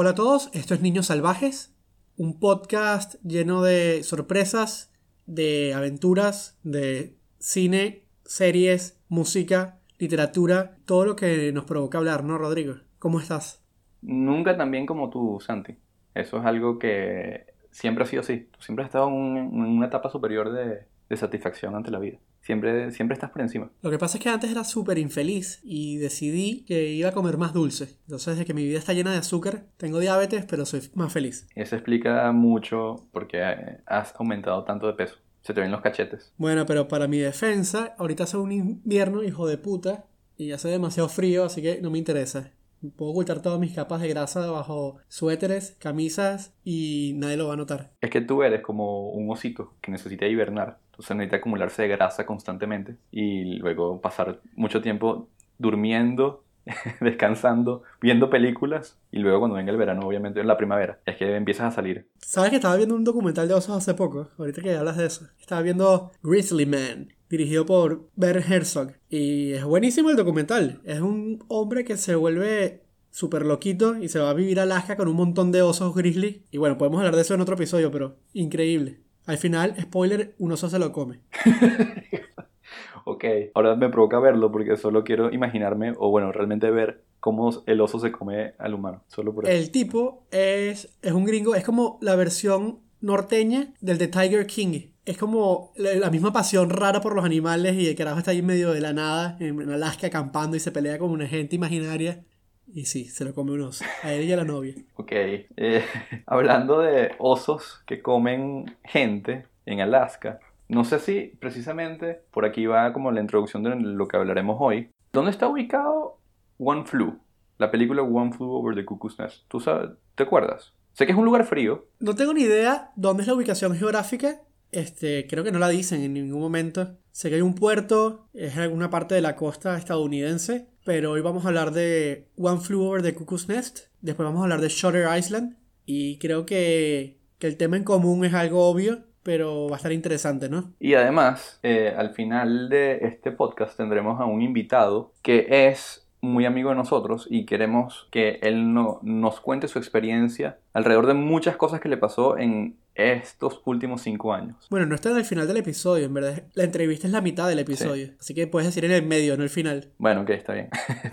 Hola a todos, esto es Niños Salvajes, un podcast lleno de sorpresas, de aventuras, de cine, series, música, literatura, todo lo que nos provoca hablar, ¿no, Rodrigo? ¿Cómo estás? Nunca tan bien como tú, Santi. Eso es algo que siempre ha sido así. Tú siempre has estado en, una etapa superior de satisfacción ante la vida. Siempre, siempre estás por encima. Lo que pasa es que antes era súper infeliz y decidí que iba a comer más dulce. Entonces, desde que mi vida está llena de azúcar, tengo diabetes, pero soy más feliz. Eso explica mucho por qué has aumentado tanto de peso. Se te ven los cachetes. Bueno, pero para mi defensa, ahorita hace un invierno, hijo de puta, y hace demasiado frío, así que no me interesa. Puedo ocultar todas mis capas de grasa debajo suéteres, camisas y nadie lo va a notar. Es que tú eres como un osito que necesita hibernar. Entonces necesita acumularse de grasa constantemente y luego pasar mucho tiempo durmiendo, descansando, viendo películas y luego cuando venga el verano, obviamente en la primavera, es que empiezas a salir. ¿Sabes que estaba viendo un documental de osos hace poco? Ahorita que hablas de eso. Estaba viendo Grizzly Man, dirigido por Bert Herzog. Y es buenísimo el documental. Es un hombre que se vuelve súper loquito y se va a vivir a Alaska con un montón de osos grizzly. Y bueno, podemos hablar de eso en otro episodio, pero increíble. Al final, spoiler, un oso se lo come. ok, ahora me provoca verlo porque solo quiero imaginarme, o bueno, realmente ver cómo el oso se come al humano. Solo por eso. El tipo es, es un gringo, es como la versión norteña del de Tiger King. Es como la misma pasión rara por los animales y el carajo está ahí en medio de la nada, en Alaska acampando y se pelea con una gente imaginaria. Y sí, se lo come un oso. A él y a la novia. Ok. Eh, hablando de osos que comen gente en Alaska. No sé si precisamente por aquí va como la introducción de lo que hablaremos hoy. ¿Dónde está ubicado One Flew? La película One Flew Over the Cuckoo's Nest. ¿Tú sabes? ¿Te acuerdas? Sé que es un lugar frío. No tengo ni idea dónde es la ubicación geográfica. Este, creo que no la dicen en ningún momento. Sé que hay un puerto, es en alguna parte de la costa estadounidense, pero hoy vamos a hablar de One Flew Over the Cuckoo's Nest, después vamos a hablar de Shutter Island, y creo que, el tema en común es algo obvio, pero va a estar interesante, ¿no? Y además, eh, al final de este podcast tendremos a un invitado que es muy amigo de nosotros y queremos que él no, nos cuente su experiencia alrededor de muchas cosas que le pasó en estos últimos cinco años. Bueno, no está en el final del episodio, en verdad. La entrevista es la mitad del episodio. Así que puedes decir en el medio, no el final. Bueno, ok, está bien.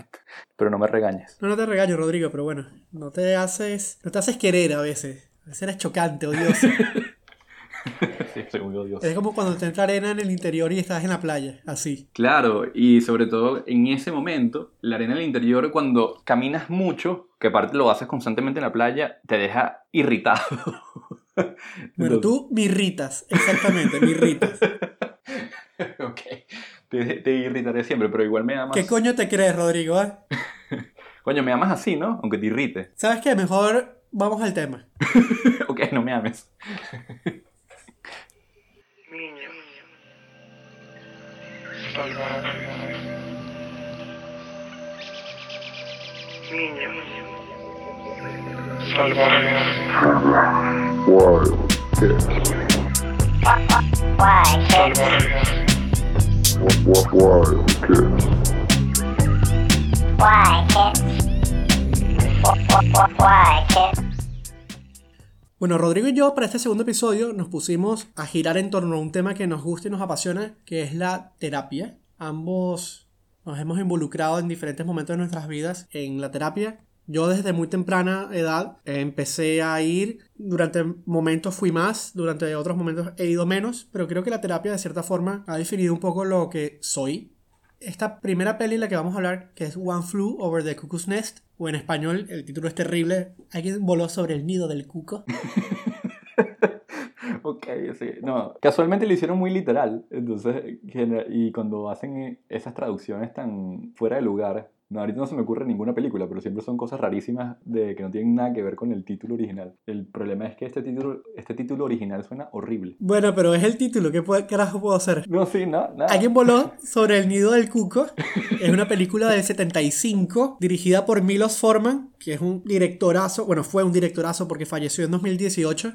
pero no me regañes. No, no te regaño, Rodrigo, pero bueno, no te haces, no te haces querer a veces. A veces eres chocante, odioso. sí, soy muy odioso. Es como cuando te entra arena en el interior y estás en la playa, así. Claro, y sobre todo en ese momento, la arena en el interior, cuando caminas mucho, que aparte lo haces constantemente en la playa, te deja irritado. Bueno, tú me irritas, exactamente, me irritas. ok, te, irritaré siempre, pero igual me amas. ¿Qué coño te crees, Rodrigo? Eh? coño, me amas así, ¿no? Aunque te irrite. ¿Sabes qué? Mejor vamos al tema. ok, no me ames. Niño. Niño. Wild Bueno, Rodrigo y yo para este segundo episodio nos pusimos a girar en torno a un tema que nos gusta y nos apasiona, que es la terapia. Ambos nos hemos involucrado en diferentes momentos de nuestras vidas en la terapia yo desde muy temprana edad empecé a ir, durante momentos fui más, durante otros momentos he ido menos, pero creo que la terapia de cierta forma ha definido un poco lo que soy. Esta primera peli la que vamos a hablar, que es One Flew Over the Cuckoo's Nest, o en español el título es terrible, alguien voló sobre el nido del cuco. ok, sí. No, casualmente lo hicieron muy literal. Entonces, y cuando hacen esas traducciones tan fuera de lugar, no, ahorita no se me ocurre ninguna película, pero siempre son cosas rarísimas de que no tienen nada que ver con el título original. El problema es que este título, este título original suena horrible. Bueno, pero es el título, ¿qué carajo puedo hacer? No, sí, no, nada. Alguien voló sobre el nido del cuco. Es una película del 75, dirigida por Milos Forman, que es un directorazo, bueno, fue un directorazo porque falleció en 2018.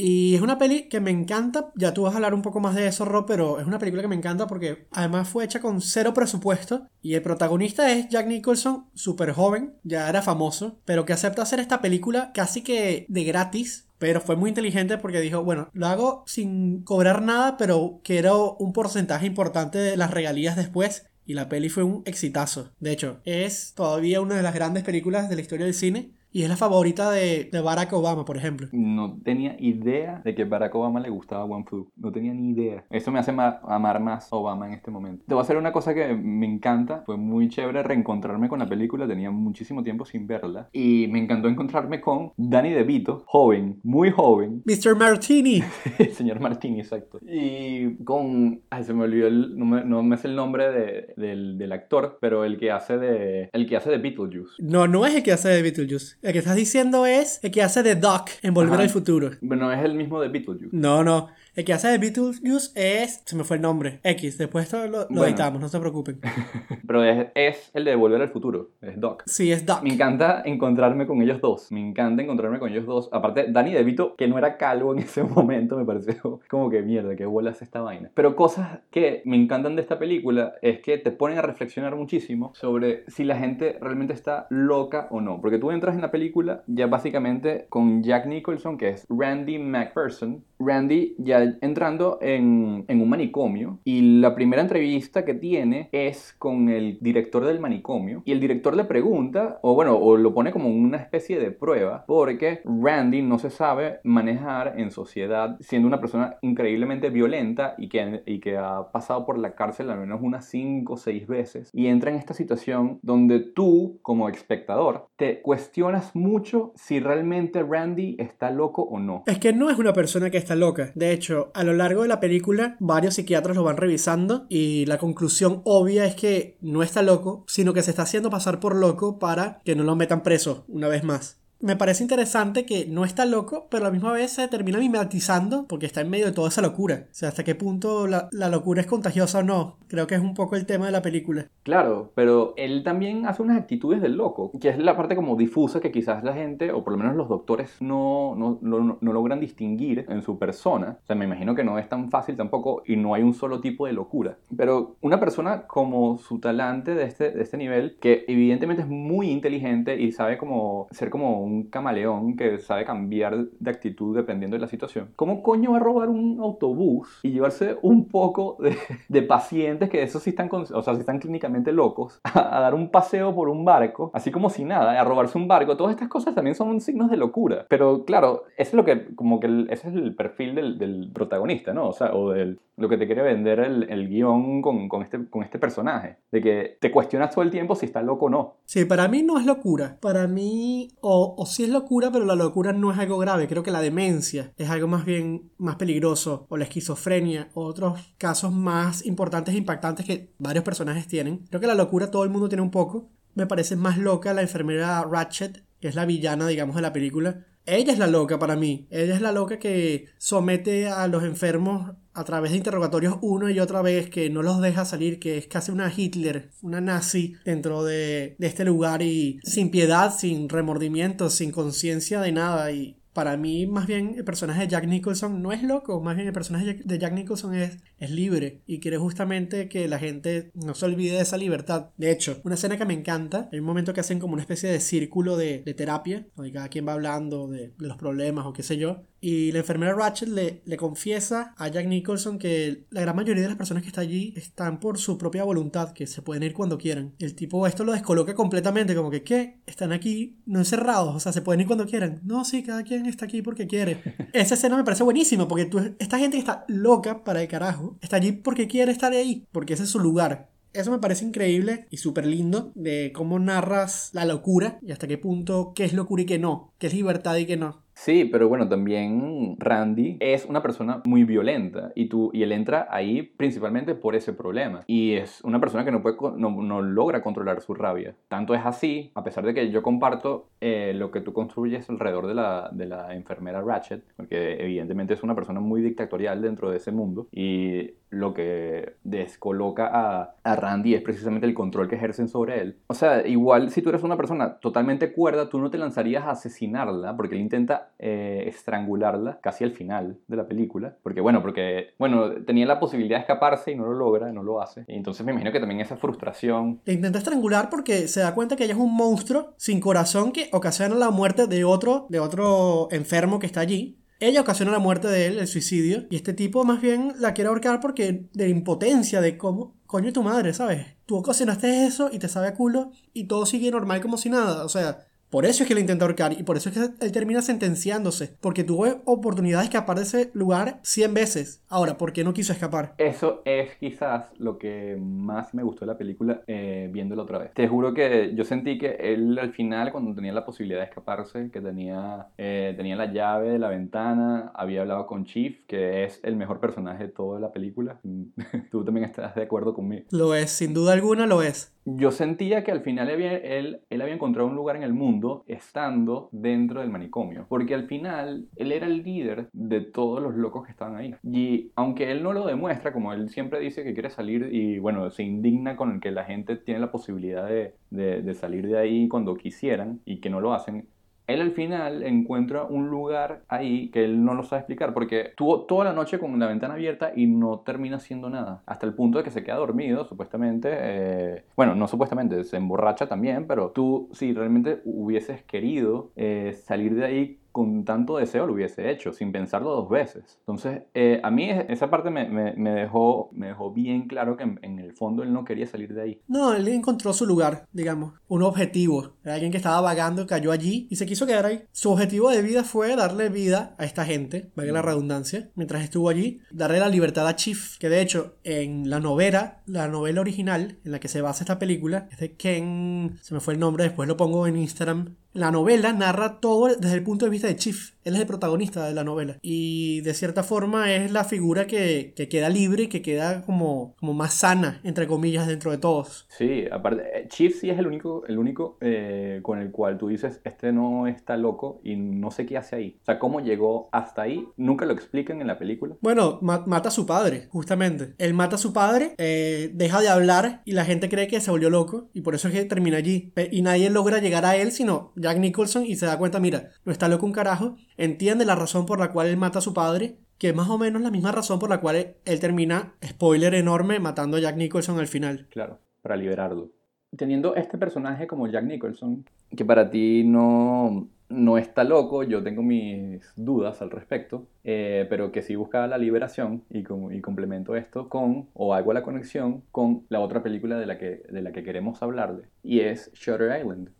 Y es una peli que me encanta, ya tú vas a hablar un poco más de eso, Rob, pero es una película que me encanta porque además fue hecha con cero presupuesto y el protagonista es Jack Nicholson, súper joven, ya era famoso, pero que acepta hacer esta película casi que de gratis pero fue muy inteligente porque dijo, bueno, lo hago sin cobrar nada, pero quiero un porcentaje importante de las regalías después. Y la peli fue un exitazo. De hecho, es todavía una de las grandes películas de la historia del cine. Y es la favorita de, de Barack Obama, por ejemplo. No tenía idea de que Barack Obama le gustaba One Flew. No tenía ni idea. Eso me hace ma- amar más Obama en este momento. Te voy a hacer una cosa que me encanta. Fue muy chévere reencontrarme con la película. Tenía muchísimo tiempo sin verla. Y me encantó encontrarme con Danny DeVito, joven, muy joven. Mr. Martini. El señor Martini, exacto. Y con... Ay, se me olvidó el... No me, no me sé el nombre de- del, del actor, pero el que hace de... El que hace de Beetlejuice. No, no es el que hace de Beetlejuice. El que estás diciendo es el que hace de Doc en Volver Ajá. al Futuro. Bueno, es el mismo de Beetlejuice. No, no. El que hace de Beetlejuice es. Se me fue el nombre. X. Después esto lo, lo Bueno. editamos, no se preocupen. Pero es, es el de Volver al Futuro. Es Doc. Sí, es Doc. Me encanta encontrarme con ellos dos. Me encanta encontrarme con ellos dos. Aparte, Danny DeVito, que no era calvo en ese momento, me pareció como que mierda, que bolas esta vaina. Pero cosas que me encantan de esta película es que te ponen a reflexionar muchísimo sobre si la gente realmente está loca o no. Porque tú entras en la película ya básicamente con Jack Nicholson, que es Randy McPherson. Randy ya entrando en, en un manicomio y la primera entrevista que tiene es con el director del manicomio y el director le pregunta, o bueno, o lo pone como una especie de prueba, porque Randy no se sabe manejar en sociedad siendo una persona increíblemente violenta y que, y que ha pasado por la cárcel al menos unas 5 o 6 veces y entra en esta situación donde tú como espectador te cuestionas mucho si realmente Randy está loco o no. Es que no es una persona que está loca. De hecho, a lo largo de la película, varios psiquiatras lo van revisando y la conclusión obvia es que no está loco, sino que se está haciendo pasar por loco para que no lo metan preso una vez más. Me parece interesante que no está loco, pero a la misma vez se termina mimetizando porque está en medio de toda esa locura. O sea, hasta qué punto la, la locura es contagiosa o no. Creo que es un poco el tema de la película. Claro, pero él también hace unas actitudes del loco, que es la parte como difusa que quizás la gente, o por lo menos los doctores, no, no, no- no logran distinguir en su persona. O sea, me imagino que no es tan fácil tampoco y no hay un solo tipo de locura. Pero una persona como su talante de este, de este nivel, que evidentemente es muy inteligente y sabe como ser como camaleón que sabe cambiar de actitud dependiendo de la situación, ¿cómo coño va a robar un autobús y llevarse un poco de, de pacientes que esos sí están, con- o sea, sí están clínicamente locos a, a dar un paseo por un barco, así como si nada, a robarse un barco? Todas estas cosas también son signos de locura. Pero claro, eso es lo que, como que el- ese es el perfil del, del protagonista, ¿no? O sea, o del, lo que te quiere vender el, el guion con, con este, con este personaje, de que te cuestionas todo el tiempo si está loco o no. Sí, para mí no es locura. Para mí, o, o sí es locura, pero la locura no es algo grave. Creo que la demencia es algo más bien más peligroso, o la esquizofrenia, o otros casos más importantes e impactantes que varios personajes tienen. Creo que la locura todo el mundo tiene un poco. Me parece más loca la enfermera Ratchet, que es la villana, digamos, de la película. Ella es la loca para mí. Ella es la loca que somete a los enfermos a través de interrogatorios una y otra vez, que no los deja salir, que es casi una Hitler, una nazi dentro de, de este lugar y sin piedad, sin remordimiento, sin conciencia de nada. Y para mí, más bien, el personaje de Jack Nicholson no es loco, más bien el personaje de Jack Nicholson es, es libre y quiere justamente que la gente no se olvide de esa libertad. De hecho, una escena que me encanta, hay un momento que hacen como una especie de círculo de, de terapia, donde cada quien va hablando de, de los problemas o qué sé yo, y la enfermera Ratchet le, le confiesa a Jack Nicholson que la gran mayoría de las personas que están allí están por su propia voluntad, que se pueden ir cuando quieran. El tipo esto lo descoloca completamente, como que, ¿qué? Están aquí no encerrados, o sea, se pueden ir cuando quieran. No, sí, cada quien está aquí porque quiere. Esa escena me parece buenísima, porque tú, esta gente está loca para el carajo, está allí porque quiere estar ahí, porque ese es su lugar. Eso me parece increíble y súper lindo de cómo narras la locura y hasta qué punto qué es locura y qué no, qué es libertad y qué no. Sí, pero bueno, también Randy es una persona muy violenta y, tú, y él entra ahí principalmente por ese problema. Y es una persona que no, puede, no, no logra controlar su rabia. Tanto es así, a pesar de que yo comparto eh, lo que tú construyes alrededor de la, de la enfermera Ratchet, porque evidentemente es una persona muy dictatorial dentro de ese mundo y lo que descoloca a, a Randy es precisamente el control que ejercen sobre él. O sea, igual si tú eres una persona totalmente cuerda, tú no te lanzarías a asesinarla porque él intenta eh, estrangularla casi al final de la película. Porque, bueno, porque, bueno, tenía la posibilidad de escaparse y no lo logra, no lo hace. Y entonces me imagino que también esa frustración. Le intenta estrangular porque se da cuenta que ella es un monstruo sin corazón que ocasiona la muerte de otro, de otro enfermo que está allí. Ella ocasiona la muerte de él, el suicidio, y este tipo más bien la quiere ahorcar porque de impotencia, de cómo, coño tu madre, ¿sabes? Tú ocasionaste eso y te sabe a culo y todo sigue normal como si nada, o sea, por eso es que le intenta ahorcar y por eso es que él termina sentenciándose. Porque tuvo oportunidad de escapar de ese lugar 100 veces. Ahora, ¿por qué no quiso escapar? Eso es quizás lo que más me gustó de la película eh, viéndola otra vez. Te juro que yo sentí que él al final, cuando tenía la posibilidad de escaparse, que tenía, eh, tenía la llave de la ventana, había hablado con Chief, que es el mejor personaje de toda la película. Tú también estás de acuerdo conmigo. Lo es, sin duda alguna lo es. Yo sentía que al final él, él había encontrado un lugar en el mundo estando dentro del manicomio, porque al final él era el líder de todos los locos que estaban ahí. Y aunque él no lo demuestra, como él siempre dice que quiere salir y bueno, se indigna con el que la gente tiene la posibilidad de, de, de salir de ahí cuando quisieran y que no lo hacen, él al final encuentra un lugar ahí que él no lo sabe explicar porque tuvo toda la noche con la ventana abierta y no termina haciendo nada. Hasta el punto de que se queda dormido, supuestamente. Eh, bueno, no supuestamente, se emborracha también, pero tú si realmente hubieses querido eh, salir de ahí con tanto deseo lo hubiese hecho, sin pensarlo dos veces. Entonces, eh, a mí esa parte me, me, dejó, me dejó bien claro que en, el fondo él no quería salir de ahí. No, él encontró su lugar, digamos, un objetivo. Era alguien que estaba vagando, cayó allí y se quiso quedar ahí. Su objetivo de vida fue darle vida a esta gente, valga la redundancia, mientras estuvo allí, darle la libertad a Chief, que de hecho en la novela, la novela original en la que se basa esta película, es de Ken, se me fue el nombre, después lo pongo en Instagram, la novela narra todo desde el punto de vista de Chief. Él es el protagonista de la novela. Y de cierta forma es la figura que, queda libre y que queda como, como más sana, entre comillas, dentro de todos. Sí, aparte, eh, Chief sí es el único, el único eh, con el cual tú dices, este no está loco y no sé qué hace ahí. O sea, cómo llegó hasta ahí, nunca lo explican en la película. Bueno, mata a su padre, justamente. Él mata a su padre, eh, deja de hablar y la gente cree que se volvió loco y por eso es que termina allí. Y nadie logra llegar a él, sino Jack Nicholson y se da cuenta, mira, no está loco un carajo, entiende la razón por la cual él mata a su padre, que es más o menos la misma razón por la cual él termina, spoiler enorme, matando a Jack Nicholson al final. Claro, para liberarlo. Teniendo este personaje como Jack Nicholson, que para ti no, no está loco, yo tengo mis dudas al respecto, eh, pero que sí buscaba la liberación y, y, complemento esto con, o hago la conexión con la otra película de la que, de la que queremos hablarle, y es Shutter Island.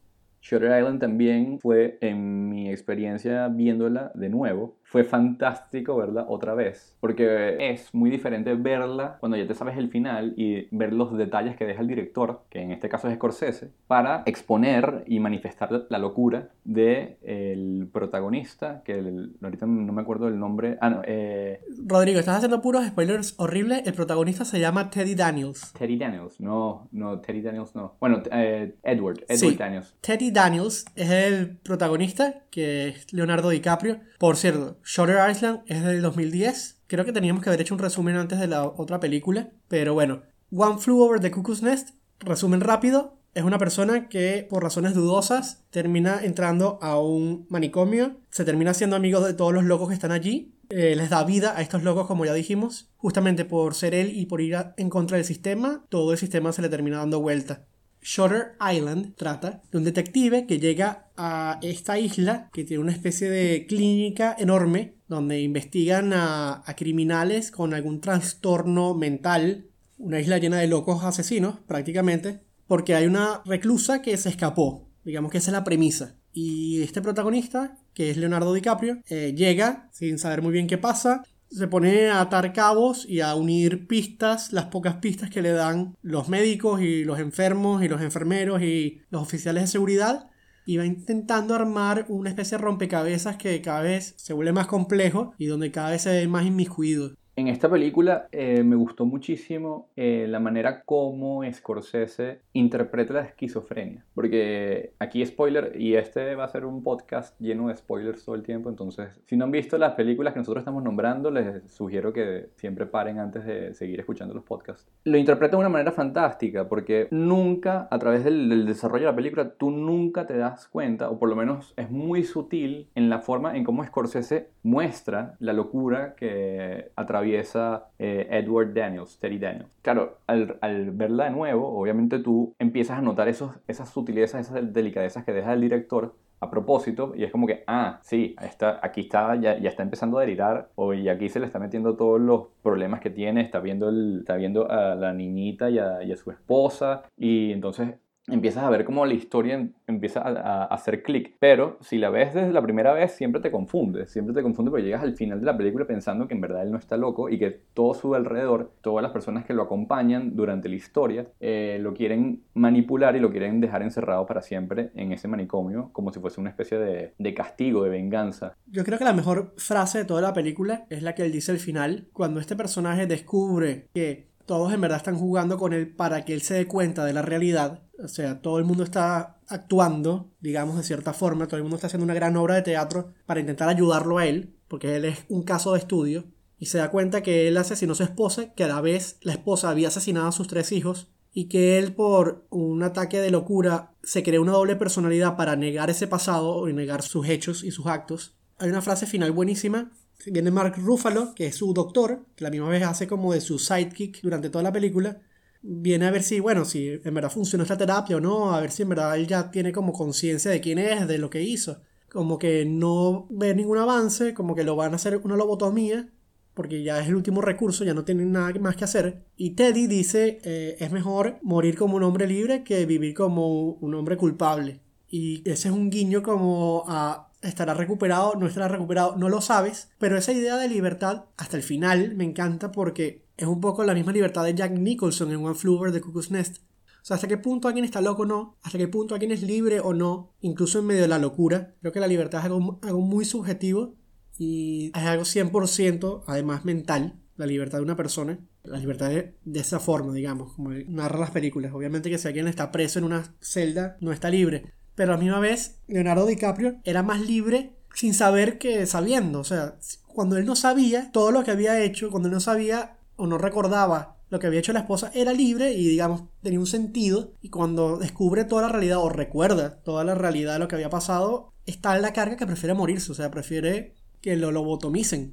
Shutter Island también fue, en mi experiencia viéndola de nuevo, fue fantástico verla otra vez, porque es muy diferente verla cuando ya te sabes el final y ver los detalles que deja el director, que en este caso es Scorsese, para exponer y manifestar la locura del el protagonista, que ahorita no me acuerdo del nombre. Ah, no, eh... Rodrigo, estás haciendo puros spoilers horribles. El protagonista se llama Teddy Daniels. Teddy Daniels, no, no, Teddy Daniels no. Bueno, eh, Edward, Edward Daniels. Teddy Daniels es el protagonista, que es Leonardo DiCaprio. Por cierto, Shutter Island es del 2010. Creo que teníamos que haber hecho un resumen antes de la otra película. Pero bueno, One Flew Over the Cuckoo's Nest, resumen rápido. Es una persona que por razones dudosas termina entrando a un manicomio, se termina siendo amigo de todos los locos que están allí, eh, les da vida a estos locos como ya dijimos, justamente por ser él y por ir en contra del sistema, todo el sistema se le termina dando vuelta. Shutter Island trata de un detective que llega a esta isla que tiene una especie de clínica enorme donde investigan a, criminales con algún trastorno mental, una isla llena de locos asesinos prácticamente, porque hay una reclusa que se escapó, digamos que esa es la premisa. Y este protagonista, que es Leonardo DiCaprio, eh, llega sin saber muy bien qué pasa, se pone a atar cabos y a unir pistas, las pocas pistas que le dan los médicos y los enfermos y los enfermeros y los oficiales de seguridad y va intentando armar una especie de rompecabezas que cada vez se vuelve más complejo y donde cada vez se ve más inmiscuido. En esta película eh, me gustó muchísimo eh, la manera como Scorsese interpreta la esquizofrenia. Porque aquí spoiler, y este va a ser un podcast lleno de spoilers todo el tiempo, entonces si no han visto las películas que nosotros estamos nombrando, les sugiero que siempre paren antes de seguir escuchando los podcasts. Lo interpreta de una manera fantástica, porque nunca, a través del, del desarrollo de la película, tú nunca te das cuenta, o por lo menos es muy sutil en la forma en cómo Scorsese muestra la locura que atraviesa eh, Edward Daniels, Terry Daniels. Claro, al, al, verla de nuevo, obviamente tú empiezas a notar esos, esas sutilezas, esas delicadezas que deja el director a propósito y es como que, ah, sí, está, aquí está, ya, ya está empezando a delirar o y aquí se le está metiendo todos los problemas que tiene, está viendo, el, está viendo a la niñita y a su esposa y entonces empiezas a ver cómo la historia empieza a, hacer clic. Pero si la ves desde la primera vez, siempre te confunde. Siempre te confunde porque llegas al final de la película pensando que en verdad él no está loco y que todo su alrededor, todas las personas que lo acompañan durante la historia, eh, lo quieren manipular y lo quieren dejar encerrado para siempre en ese manicomio, como si fuese una especie de castigo, de venganza. Yo creo que la mejor frase de toda la película es la que él dice al final, cuando este personaje descubre que todos en verdad están jugando con él para que él se dé cuenta de la realidad. O sea, todo el mundo está actuando, digamos, de cierta forma, todo el mundo está haciendo una gran obra de teatro para intentar ayudarlo a él, porque él es un caso de estudio, y se da cuenta que él asesinó a su esposa, que a la vez la esposa había asesinado a sus tres hijos, y que él por un ataque de locura se creó una doble personalidad para negar ese pasado y negar sus hechos y sus actos. Hay una frase final buenísima viene Mark Ruffalo, que es su doctor, que la misma vez hace como de su sidekick durante toda la película. Viene a ver si, bueno, si en verdad funcionó esta terapia o no, a ver si en verdad él ya tiene como conciencia de quién es, de lo que hizo. Como que no ve ningún avance, como que lo van a hacer una lobotomía, porque ya es el último recurso, ya no tienen nada más que hacer. Y Teddy dice, eh, es mejor morir como un hombre libre que vivir como un hombre culpable. Y ese es un guiño como a estará recuperado, no estará recuperado, no lo sabes, pero esa idea de libertad hasta el final me encanta porque es un poco la misma libertad de Jack Nicholson en One Flew Over the Cuckoo's Nest. O sea, hasta qué punto alguien está loco o no, hasta qué punto alguien es libre o no, incluso en medio de la locura. Creo que la libertad es algo, algo muy subjetivo y es algo 100% además mental, la libertad de una persona. La libertad de, de esa forma, digamos, como narra las películas. Obviamente que si alguien está preso en una celda, no está libre pero a la misma vez Leonardo DiCaprio era más libre sin saber que sabiendo. O sea, cuando él no sabía todo lo que había hecho, cuando él no sabía o no recordaba lo que había hecho la esposa, era libre y digamos tenía un sentido. Y cuando descubre toda la realidad o recuerda toda la realidad de lo que había pasado, está en la carga que prefiere morirse. O sea, prefiere que lo lobotomicen.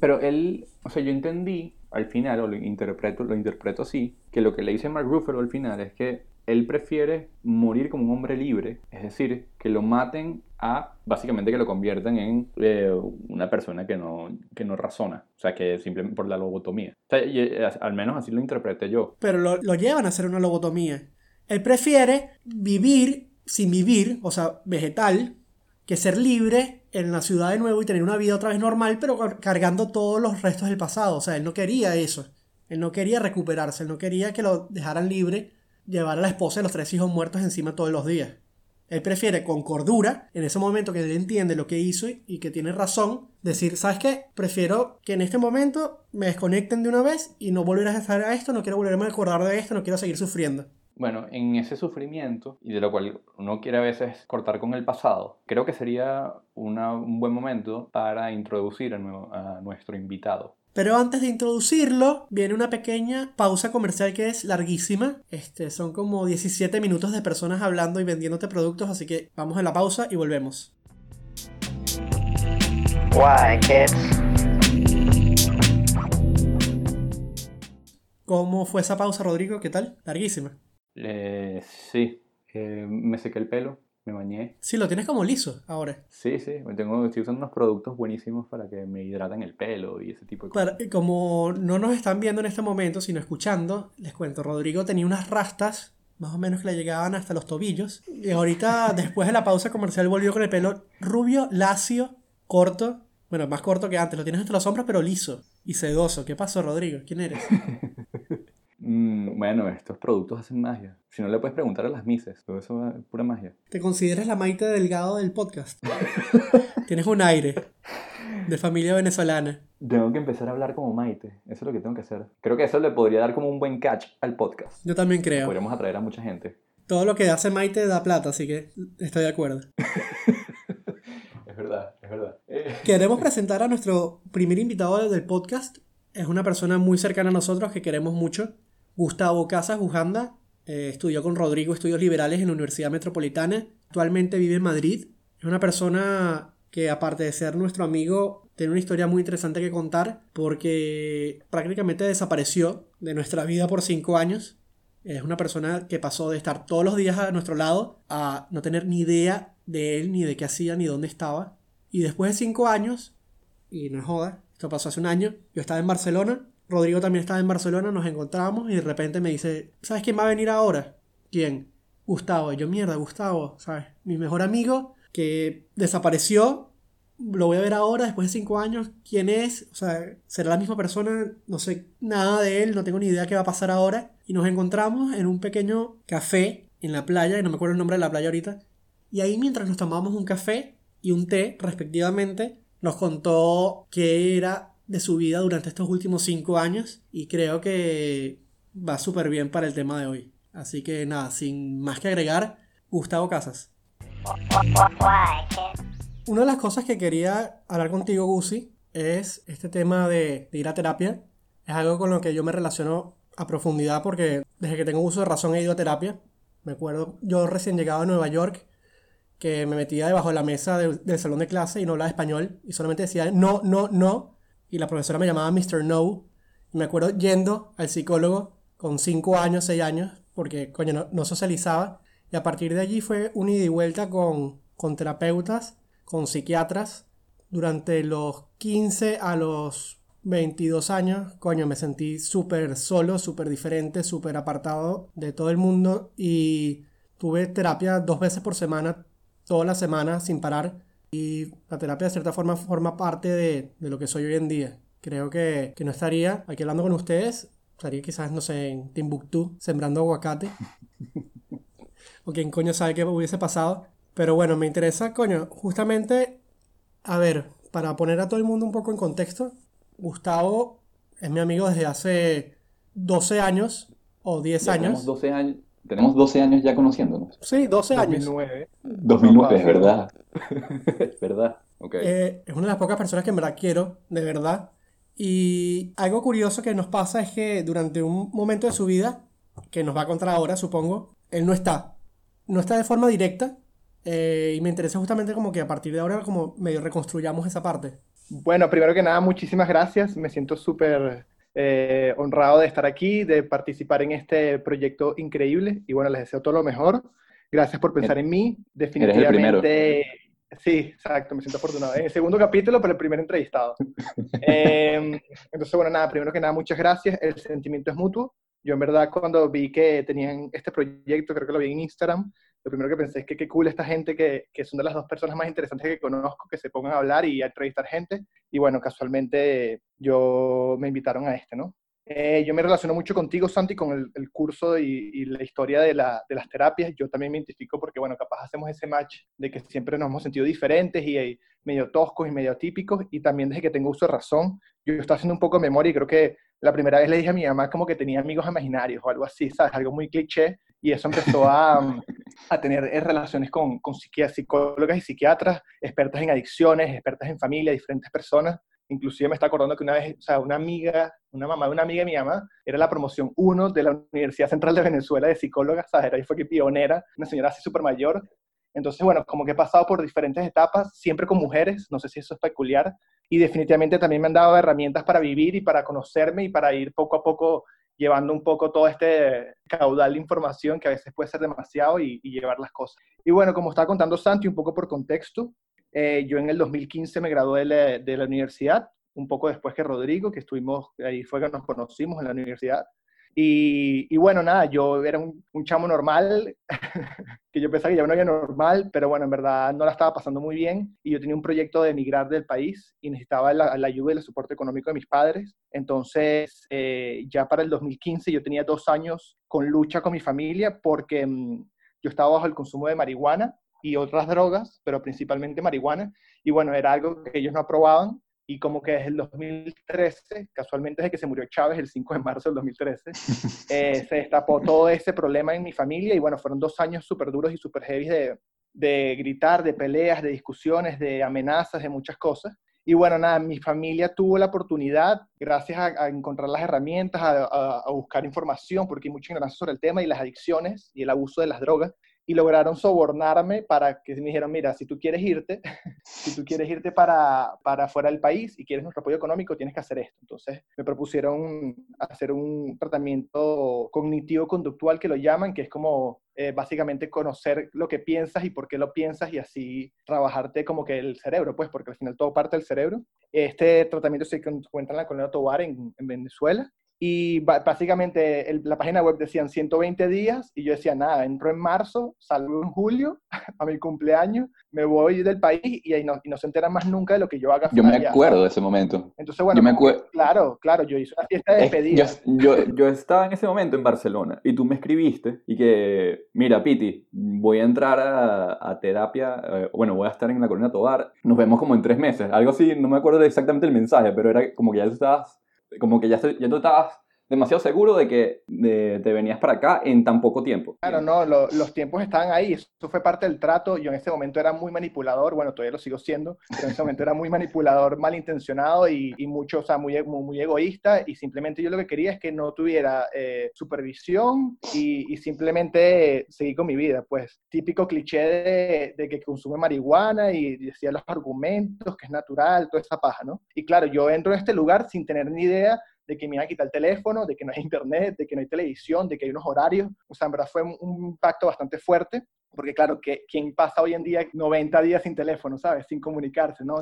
Pero él, o sea, yo entendí al final, o lo interpreto, lo interpreto así, que lo que le dice Mark Ruffalo al final es que él prefiere morir como un hombre libre, es decir, que lo maten a básicamente que lo conviertan en eh, una persona que no, que no razona, o sea, que simplemente por la lobotomía. O sea, eh, al menos así lo interpreté yo. Pero lo, lo llevan a hacer una lobotomía. Él prefiere vivir sin vivir, o sea, vegetal, que ser libre en la ciudad de nuevo y tener una vida otra vez normal, pero cargando todos los restos del pasado. O sea, él no quería eso. Él no quería recuperarse, él no quería que lo dejaran libre llevar a la esposa y los tres hijos muertos encima todos los días. Él prefiere con cordura, en ese momento que él entiende lo que hizo y que tiene razón, decir, ¿sabes qué? Prefiero que en este momento me desconecten de una vez y no volver a estar a esto, no quiero volverme a acordar de esto, no quiero seguir sufriendo. Bueno, en ese sufrimiento, y de lo cual uno quiere a veces cortar con el pasado, creo que sería una, un buen momento para introducir a, a nuestro invitado. Pero antes de introducirlo, viene una pequeña pausa comercial que es larguísima. Este, son como 17 minutos de personas hablando y vendiéndote productos, así que vamos a la pausa y volvemos. Why, kids? ¿Cómo fue esa pausa, Rodrigo? ¿Qué tal? Larguísima. Eh, sí, eh, me sequé el pelo, me bañé. Sí, lo tienes como liso ahora. Sí, sí, tengo, estoy usando unos productos buenísimos para que me hidraten el pelo y ese tipo de cosas. Para- como no nos están viendo en este momento, sino escuchando, les cuento, Rodrigo tenía unas rastas, más o menos que le llegaban hasta los tobillos. Y ahorita, después de la pausa comercial, volvió con el pelo rubio, lacio, corto. Bueno, más corto que antes, lo tienes hasta los hombros, pero liso y sedoso. ¿Qué pasó, Rodrigo? ¿Quién eres? Bueno, estos productos hacen magia. Si no le puedes preguntar a las mises, todo eso es pura magia. ¿Te consideras la Maite Delgado del podcast? Tienes un aire de familia venezolana. Tengo que empezar a hablar como Maite. Eso es lo que tengo que hacer. Creo que eso le podría dar como un buen catch al podcast. Yo también creo. Podríamos atraer a mucha gente. Todo lo que hace Maite da plata, así que estoy de acuerdo. es verdad, es verdad. Eh, Queremos presentar a nuestro primer invitado del podcast. Es una persona muy cercana a nosotros que queremos mucho. Gustavo Casas Bujanda. Eh, estudió con Rodrigo Estudios Liberales en la Universidad Metropolitana. Actualmente vive en Madrid. Es una persona que aparte de ser nuestro amigo, tiene una historia muy interesante que contar porque prácticamente desapareció de nuestra vida por cinco años. Es una persona que pasó de estar todos los días a nuestro lado a no tener ni idea de él, ni de qué hacía, ni dónde estaba. Y después de cinco años, y no es joda, esto pasó hace un año, yo estaba en Barcelona, Rodrigo también estaba en Barcelona, nos encontramos y de repente me dice, ¿sabes quién va a venir ahora? ¿Quién? Gustavo. Y yo, mierda, Gustavo, ¿sabes? Mi mejor amigo que desapareció, lo voy a ver ahora después de cinco años, ¿quién es? O sea, será la misma persona, no sé nada de él, no tengo ni idea qué va a pasar ahora. Y nos encontramos en un pequeño café en la playa, no me acuerdo el nombre de la playa ahorita. Y ahí mientras nos tomábamos un café y un té, respectivamente, nos contó qué era de su vida durante estos últimos cinco años y creo que va súper bien para el tema de hoy. Así que nada, sin más que agregar, Gustavo Casas. Una de las cosas que quería hablar contigo, Gusi, es este tema de, de ir a terapia. Es algo con lo que yo me relaciono a profundidad porque desde que tengo uso de razón he ido a terapia. Me acuerdo, yo recién llegado a Nueva York, que me metía debajo de la mesa del, salón de clase y no hablaba español y solamente decía no, no, no. Y la profesora me llamaba Mr. No. Me acuerdo yendo al psicólogo con 5 años, 6 años, porque coño, no, no socializaba. Y a partir de allí fue un ida y vuelta con, con terapeutas, con psiquiatras. Durante los 15 a los 22 años, coño, me sentí súper solo, súper diferente, súper apartado de todo el mundo y tuve terapia dos veces por semana, toda la semana sin parar. Y la terapia de cierta forma forma parte de, de lo que soy hoy en día. Creo que, que no estaría aquí hablando con ustedes, estaría quizás, no sé, en Timbuktu, sembrando aguacate. o quién coño sabe qué hubiese pasado. Pero bueno, me interesa, coño, justamente, a ver, para poner a todo el mundo un poco en contexto, Gustavo es mi amigo desde hace 12 años o 10 ya años. Tenemos 12 años. Tenemos 12 años ya conociéndonos. Sí, 12 años. 2009. 2009, es verdad. es verdad. Ok. Eh, es una de las pocas personas que en verdad quiero, de verdad. Y algo curioso que nos pasa es que durante un momento de su vida, que nos va a contar ahora, supongo, él no está. No está de forma directa. eh, y me interesa justamente como que a partir de ahora como medio reconstruyamos esa parte. Bueno, primero que nada, muchísimas gracias. Me siento súper eh, honrado de estar aquí, de participar en este proyecto increíble. Y bueno, les deseo todo lo mejor. Gracias por pensar en mí. Definitivamente. Sí, exacto, me siento afortunado. En el segundo capítulo, pero el primer entrevistado. Eh, entonces, bueno, nada, primero que nada, muchas gracias. El sentimiento es mutuo. Yo en verdad cuando vi que tenían este proyecto, creo que lo vi en Instagram, lo primero que pensé es que qué cool esta gente que, que son de las dos personas más interesantes que conozco, que se pongan a hablar y a entrevistar gente. Y bueno, casualmente yo me invitaron a este, ¿no? Eh, yo me relaciono mucho contigo, Santi, con el, el curso y, y, la historia de, la, de, las terapias. Yo también me identifico porque, bueno, capaz hacemos ese match de que siempre nos hemos sentido diferentes y, y medio toscos y medio típicos. Y también desde que tengo uso de razón, yo estoy haciendo un poco de memoria y creo que la primera vez le dije a mi mamá como que tenía amigos imaginarios o algo así, ¿sabes? Algo muy cliché. Y eso empezó a, a tener relaciones con, con psicólogas y psiquiatras, expertas en adicciones, expertas en familia, diferentes personas. Inclusive me está acordando que una vez, o sea, una amiga, una mamá de una amiga de mi mamá, era la promoción 1 de la Universidad Central de Venezuela de psicólogas, ¿sabes? Ahí fue que pionera, una señora así súper mayor. Entonces, bueno, como que he pasado por diferentes etapas, siempre con mujeres, no sé si eso es peculiar, y definitivamente también me han dado herramientas para vivir y para conocerme y para ir poco a poco llevando un poco todo este caudal de información que a veces puede ser demasiado y, y llevar las cosas. Y bueno, como estaba contando Santi, un poco por contexto, eh, yo en el 2015 me gradué de la, universidad, un poco después que Rodrigo, que estuvimos, ahí fue que nos conocimos en la universidad. Y, bueno, nada, yo era un, chamo normal, que yo pensaba que ya no era normal, pero bueno, en verdad no la estaba pasando muy bien. Y yo tenía un proyecto de emigrar del país y necesitaba la, la ayuda y el soporte económico de mis padres. Entonces, eh, ya para el 2015 yo tenía dos años con lucha con mi familia porque mmm, yo estaba bajo el consumo de marihuana y otras drogas, pero principalmente marihuana. Y bueno, era algo que ellos no aprobaban. y como que desde el 2013, casualmente desde que se murió Chávez el 5 de marzo del 2013, eh, se destapó todo ese problema en mi familia y bueno, fueron dos años súper duros y súper heavy de, de gritar, de peleas, de discusiones, de amenazas, de muchas cosas. Y bueno, nada, mi familia tuvo la oportunidad, gracias a, encontrar las herramientas, a, a, buscar información, porque hay mucha ignorancia sobre el tema y las adicciones y el abuso de las drogas y lograron sobornarme para que me dijeron, mira, si tú quieres irte, si tú quieres irte para, para fuera del país y quieres nuestro apoyo económico, tienes que hacer esto. Entonces me propusieron hacer un tratamiento cognitivo-conductual que lo llaman, que es como eh, básicamente conocer lo que piensas y por qué lo piensas y así trabajarte como que el cerebro, pues porque al final todo parte del cerebro. Este tratamiento se encuentra en la colonia Tobar en Venezuela y básicamente la página web decían 120 días y yo decía, nada, entro en marzo, salgo en julio a mi cumpleaños, me voy del país y, ahí no, y no se enteran más nunca de lo que yo haga. Yo me acuerdo de ese momento. Entonces, bueno, claro, claro, yo hice una fiesta de despedida. Yo, yo, yo, estaba en ese momento en Barcelona y tú me escribiste y que, mira, Piti, voy a entrar a, a terapia, eh, bueno, voy a estar en la Colonia Tobar, nos vemos como en tres meses, algo así, no me acuerdo exactamente el mensaje, pero era como que ya estabas como que ya, ya tú estabas demasiado seguro de que te venías para acá en tan poco tiempo. Claro, no, los tiempos estaban ahí, eso fue parte del trato, yo en ese momento era muy manipulador, bueno, todavía lo sigo siendo, pero en ese momento era muy manipulador, malintencionado y, y mucho, o sea, muy, muy, egoísta y simplemente yo lo que quería es que no tuviera eh, supervisión y, y, simplemente seguir con mi vida, pues típico cliché de, de, que consume marihuana y decía los argumentos, que es natural, toda esa paja, ¿no? Y claro, yo entro en este lugar sin tener ni idea de que me iban a quitar el teléfono, de que no hay internet, de que no hay televisión, de que hay unos horarios. O sea, en verdad fue un, impacto bastante fuerte, porque claro, que ¿quién pasa hoy en día 90 días sin teléfono, ¿sabes? Sin comunicarse, ¿no?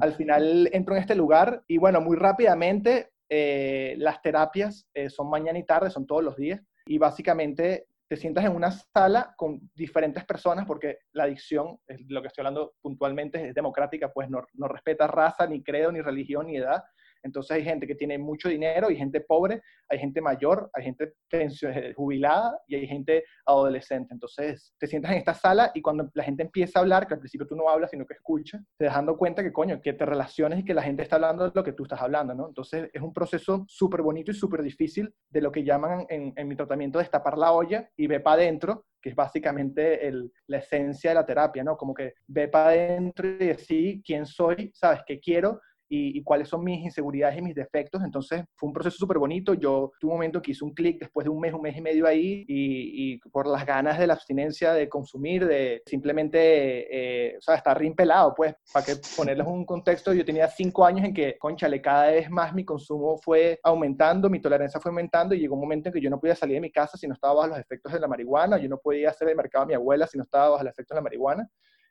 al final entro en este lugar y bueno, muy rápidamente eh, las terapias eh, son mañana y tarde, son todos los días, y básicamente te sientas en una sala con diferentes personas, porque la adicción, lo que estoy hablando puntualmente, es democrática, pues no, no respeta raza, ni credo, ni religión, ni edad, entonces hay gente que tiene mucho dinero, hay gente pobre, hay gente mayor, hay gente eh, jubilada y hay gente adolescente. Entonces te sientas en esta sala y cuando la gente empieza a hablar, que al principio tú no hablas, sino que escuchas, te das dando cuenta que coño, que te relaciones y que la gente está hablando de lo que tú estás hablando, ¿no? Entonces es un proceso súper bonito y súper difícil de lo que llaman en, mi tratamiento destapar la olla y ve para adentro, que es básicamente la esencia de la terapia, ¿no? Como que ve para adentro y decir quién soy, ¿sabes? ¿Qué quiero? Y, cuáles son mis inseguridades y mis defectos. Entonces fue un proceso súper bonito. Yo tuve un momento que hice un clic después de un mes, un mes y medio ahí y, por las ganas de la abstinencia de consumir, de simplemente, eh, o sea, estar rimpelado, pues, para que ponerles un contexto, yo tenía cinco años en que, conchale, cada vez más mi consumo fue aumentando, mi tolerancia fue aumentando y llegó un momento en que yo no podía salir de mi casa si no estaba bajo los efectos de la marihuana, yo no podía hacer el mercado a mi abuela si no estaba bajo los efectos de la marihuana.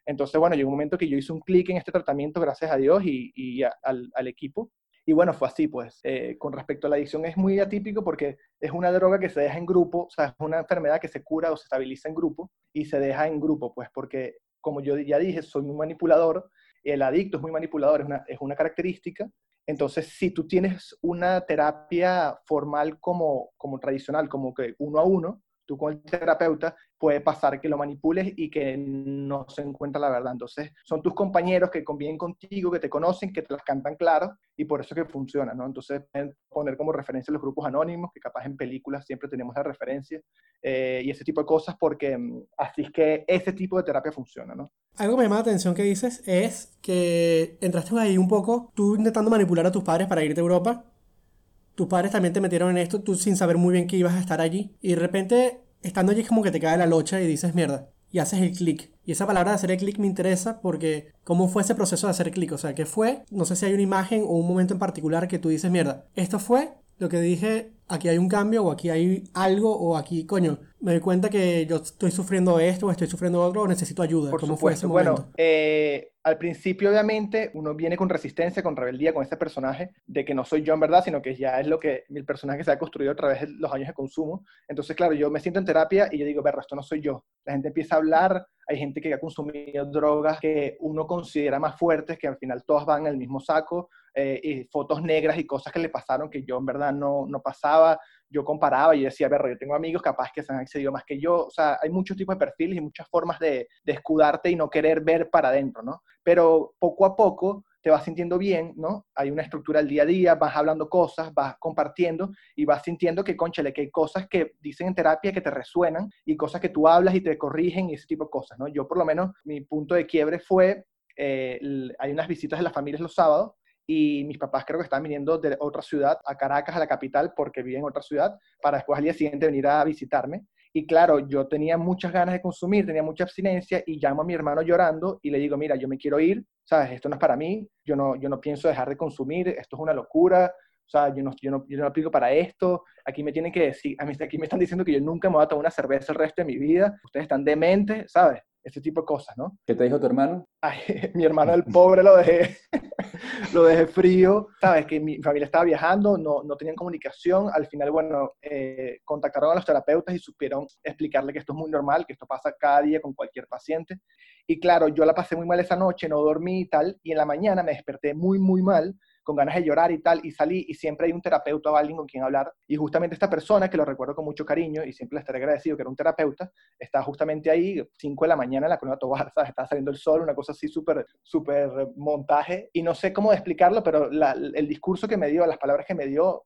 Entonces, bueno, llegó un momento que yo hice un clic en este tratamiento, gracias a Dios y, al, equipo. Y bueno, fue así, pues. Eh, con respecto a la adicción es muy atípico porque es una droga que se deja en grupo, o sea, es una enfermedad que se cura o se estabiliza en grupo y se deja en grupo, pues, porque como yo ya dije, soy muy manipulador, el adicto es muy manipulador, es una, es una característica. Entonces, si tú tienes una terapia formal como, como tradicional, como que uno a uno, tú con el terapeuta puede pasar que lo manipules y que no se encuentra la verdad. Entonces, son tus compañeros que conviven contigo, que te conocen, que te las cantan claro y por eso que funciona, ¿no? Entonces, poner como referencia los grupos anónimos, que capaz en películas siempre tenemos la referencia eh, y ese tipo de cosas porque mm, así es que ese tipo de terapia funciona, ¿no? Algo que me llama la atención que dices es que entraste ahí un poco, tú intentando manipular a tus padres para irte a Europa tus padres también te metieron en esto, tú sin saber muy bien que ibas a estar allí. Y de repente, estando allí es como que te cae la locha y dices mierda. Y haces el clic. Y esa palabra de hacer el clic me interesa porque ¿cómo fue ese proceso de hacer clic? O sea, ¿qué fue? No sé si hay una imagen o un momento en particular que tú dices, mierda, esto fue lo que dije, aquí hay un cambio o aquí hay algo o aquí, coño, me doy cuenta que yo estoy sufriendo esto o estoy sufriendo otro o necesito ayuda. Por ¿Cómo fue ese momento? Bueno, eh, al principio obviamente uno viene con resistencia, con rebeldía con este personaje de que no soy yo en verdad, sino que ya es lo que el personaje se ha construido a través de los años de consumo. Entonces, claro, yo me siento en terapia y yo digo, verro, esto no soy yo. La gente empieza a hablar, hay gente que ha consumido drogas que uno considera más fuertes, que al final todas van en el mismo saco, eh, y fotos negras y cosas que le pasaron que yo en verdad no, no pasaba yo comparaba y decía, ver, yo tengo amigos capaz que se han accedido más que yo, o sea, hay muchos tipos de perfiles y muchas formas de, de escudarte y no querer ver para adentro, ¿no? Pero poco a poco te vas sintiendo bien, ¿no? Hay una estructura del día a día, vas hablando cosas, vas compartiendo y vas sintiendo que, conchale, que hay cosas que dicen en terapia que te resuenan y cosas que tú hablas y te corrigen y ese tipo de cosas, ¿no? Yo por lo menos, mi punto de quiebre fue, eh, hay unas visitas de las familias los sábados y mis papás creo que estaban viniendo de otra ciudad a Caracas, a la capital, porque viven en otra ciudad, para después al día siguiente venir a visitarme. Y claro, yo tenía muchas ganas de consumir, tenía mucha abstinencia y llamo a mi hermano llorando y le digo, mira, yo me quiero ir, ¿sabes? Esto no es para mí, yo no, yo no pienso dejar de consumir, esto es una locura, o sea, yo no, yo no, yo no aplico para esto, aquí me tienen que decir, a aquí me están diciendo que yo nunca me voy a tomar una cerveza el resto de mi vida, ustedes están dementes, ¿sabes? Ese tipo de cosas, ¿no? ¿Qué te dijo tu hermano? Ay, mi hermano, el pobre, lo dejé, lo dejé frío, ¿sabes? Que mi familia estaba viajando, no, no tenían comunicación, al final, bueno, eh, contactaron a los terapeutas y supieron explicarle que esto es muy normal, que esto pasa cada día con cualquier paciente. Y claro, yo la pasé muy mal esa noche, no dormí y tal, y en la mañana me desperté muy, muy mal, con ganas de llorar y tal, y salí y siempre hay un terapeuta o alguien con quien hablar. Y justamente esta persona, que lo recuerdo con mucho cariño y siempre le estaré agradecido que era un terapeuta, está justamente ahí, 5 de la mañana en la Colonia Tobar, ¿sabes? Está saliendo el sol, una cosa así súper, súper montaje. Y no sé cómo explicarlo, pero el discurso que me dio, las palabras que me dio,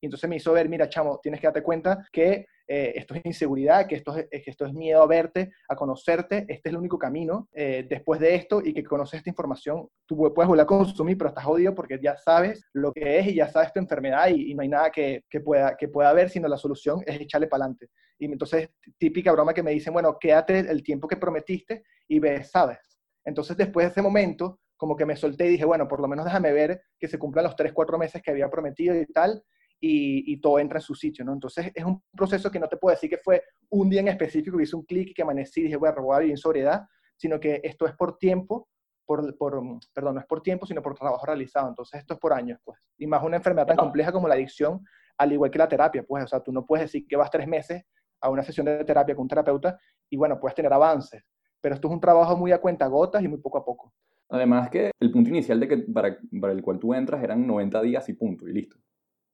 y entonces me hizo ver, mira, chamo, tienes que darte cuenta que eh, esto es inseguridad, que esto es, miedo a verte, a conocerte, este es el único camino eh, después de esto y que conoces esta información, tú puedes volver a consumir, pero estás jodido porque ya sabes lo que es y ya sabes tu enfermedad y, no hay nada que, que, pueda, que pueda haber, sino la solución es echarle para adelante. Y entonces, típica broma que me dicen, bueno, quédate el tiempo que prometiste y ves, sabes. Entonces, después de ese momento, como que me solté y dije, bueno, por lo menos déjame ver que se cumplan los 3, 4 meses que había prometido y tal, y, todo entra en su sitio, ¿no? Entonces es un proceso que no te puedo decir que fue un día en específico que hice un clic y que amanecí y dije, voy a robar bien sobriedad, sino que esto es por tiempo, por, por, perdón, no es por tiempo, sino por trabajo realizado. Entonces esto es por años, pues. Y más una enfermedad tan compleja como la adicción, al igual que la terapia, pues. O sea, tú no puedes decir que vas tres meses a una sesión de terapia con un terapeuta y bueno, puedes tener avances. Pero esto es un trabajo muy a cuenta gotas y muy poco a poco. Además que el punto inicial de que para, para el cual tú entras eran 90 días y punto, y listo.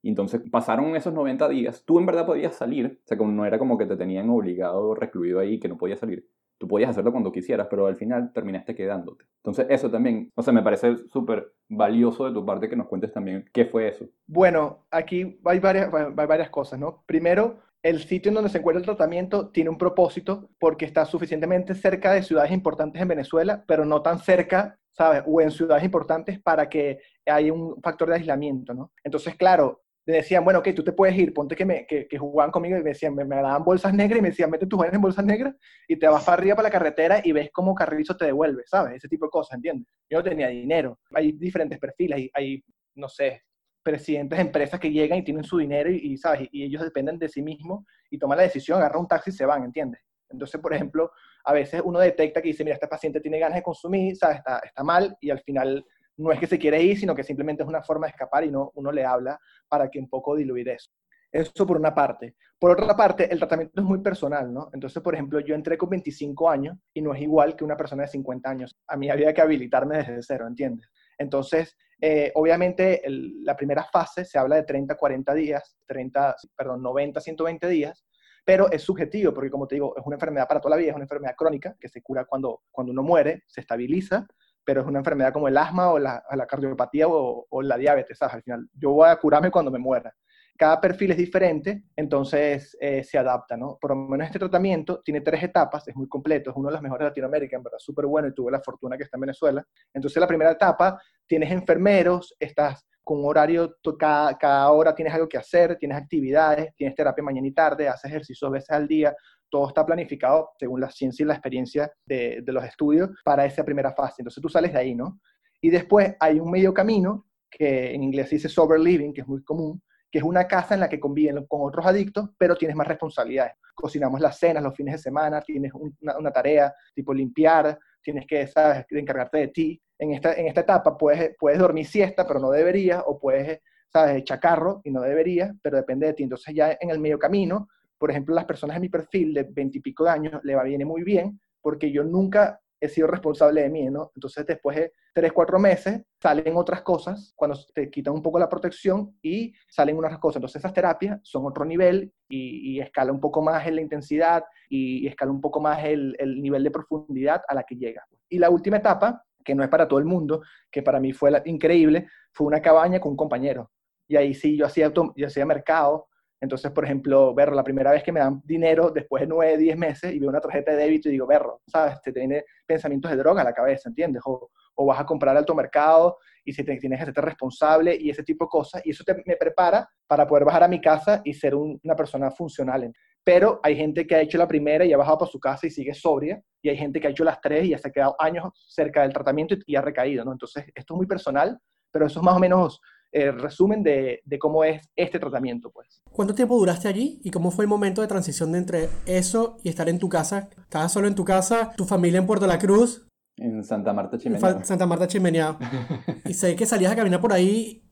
Y entonces pasaron esos 90 días, tú en verdad podías salir, o sea, no era como que te tenían obligado, recluido ahí, que no podías salir. Tú podías hacerlo cuando quisieras, pero al final terminaste quedándote. Entonces eso también, o sea, me parece súper valioso de tu parte que nos cuentes también qué fue eso. Bueno, aquí hay varias, hay varias cosas, ¿no? Primero, el sitio en donde se encuentra el tratamiento tiene un propósito porque está suficientemente cerca de ciudades importantes en Venezuela, pero no tan cerca, ¿sabes? O en ciudades importantes para que haya un factor de aislamiento, ¿no? Entonces, claro, decían, bueno, ok, tú te puedes ir, ponte que, me, que, que jugaban conmigo y me decían, me, me, daban bolsas negras y me decían, mete tus jóvenes en bolsas negras y te vas para arriba para la carretera y ves cómo Carrizo te devuelve, ¿sabes? Ese tipo de cosas, ¿entiendes? Yo no tenía dinero. Hay diferentes perfiles, hay, no sé, presidentes de empresas que llegan y tienen su dinero y, ¿sabes? Y, ellos dependen de sí mismos y toman la decisión, agarran un taxi y se van, ¿entiendes? Entonces, por ejemplo, a veces uno detecta que dice, mira, este paciente tiene ganas de consumir, ¿sabes? Está, está mal y al final no es que se quiere ir, sino que simplemente es una forma de escapar y no, uno le habla para que un poco diluir eso. Eso por una parte. Por otra parte, el tratamiento es muy personal, ¿no? Entonces, por ejemplo, yo entré con 25 años y no es igual que una persona de 50 años. A mí había que habilitarme desde cero, ¿entiendes? Entonces, eh, obviamente, la primera fase se habla de 30, 40 días, 30, perdón, 90, 120 días, pero es subjetivo, porque como te digo, es una enfermedad para toda la vida, es una enfermedad crónica que se cura cuando, cuando uno muere, se estabiliza, pero es una enfermedad como el asma o la, cardiopatía o, la diabetes, ¿sabes? Al final, yo voy a curarme cuando me muera. Cada perfil es diferente, entonces eh, se adapta, ¿no? Por lo menos este tratamiento tiene tres etapas, es muy completo, es uno de los mejores de Latinoamérica, en verdad, súper bueno y tuve la fortuna que está en Venezuela. Entonces, la primera etapa, tienes enfermeros, estás con horario, cada, cada hora tienes algo que hacer, tienes actividades, tienes terapia mañana y tarde, haces ejercicio veces al día, todo está planificado según la ciencia y la experiencia de, los estudios para esa primera fase. Entonces tú sales de ahí, ¿no? Y después hay un medio camino, que en inglés se dice sober living, que es muy común, que es una casa en la que conviven con otros adictos, pero tienes más responsabilidades. Cocinamos las cenas los fines de semana, tienes una, tarea tipo limpiar, tienes que, sabes, encargarte de ti. En esta, en esta etapa puedes, puedes dormir siesta, pero no deberías, o puedes, sabes, chacarro y no deberías, pero depende de ti. Entonces ya en el medio camino por ejemplo, las personas en mi perfil de 20 y pico de años le va viene muy bien porque yo nunca he sido responsable de mí, ¿no? Entonces, después de 3, 4 meses, salen otras cosas, cuando te quitan un poco la protección y salen unas cosas. Entonces, esas terapias son otro nivel y, escala un poco más en la intensidad y, escala un poco más el, el, nivel de profundidad a la que llega. Y la última etapa, que no es para todo el mundo, que para mí fue increíble, fue una cabaña con un compañero. Y ahí sí, yo hacía, yo hacía mercado. Entonces, por ejemplo, Berro, la primera vez que me dan dinero después de nueve, diez meses y veo una tarjeta de débito y digo, Berro, ¿sabes? Te tiene pensamientos de droga a la cabeza, ¿entiendes? O, o vas a comprar alto mercado y si te, tienes que ser responsable y ese tipo de cosas. Y eso me prepara para poder bajar a mi casa y ser una persona funcional. Pero hay gente que ha hecho la primera y ha bajado para su casa y sigue sobria. Y hay gente que ha hecho las tres y ya se ha quedado años cerca del tratamiento y, ha recaído. ¿no? Entonces, esto es muy personal, pero eso es más o menos el resumen de, de, cómo es este tratamiento. Pues. ¿Cuánto tiempo duraste allí y cómo fue el momento de transición de entre eso y estar en tu casa? ¿Estabas solo en tu casa? ¿Tu familia en Puerto La Cruz? En Santa Marta Chimenea. Santa Marta Chimenea. y sé que salías a caminar por ahí,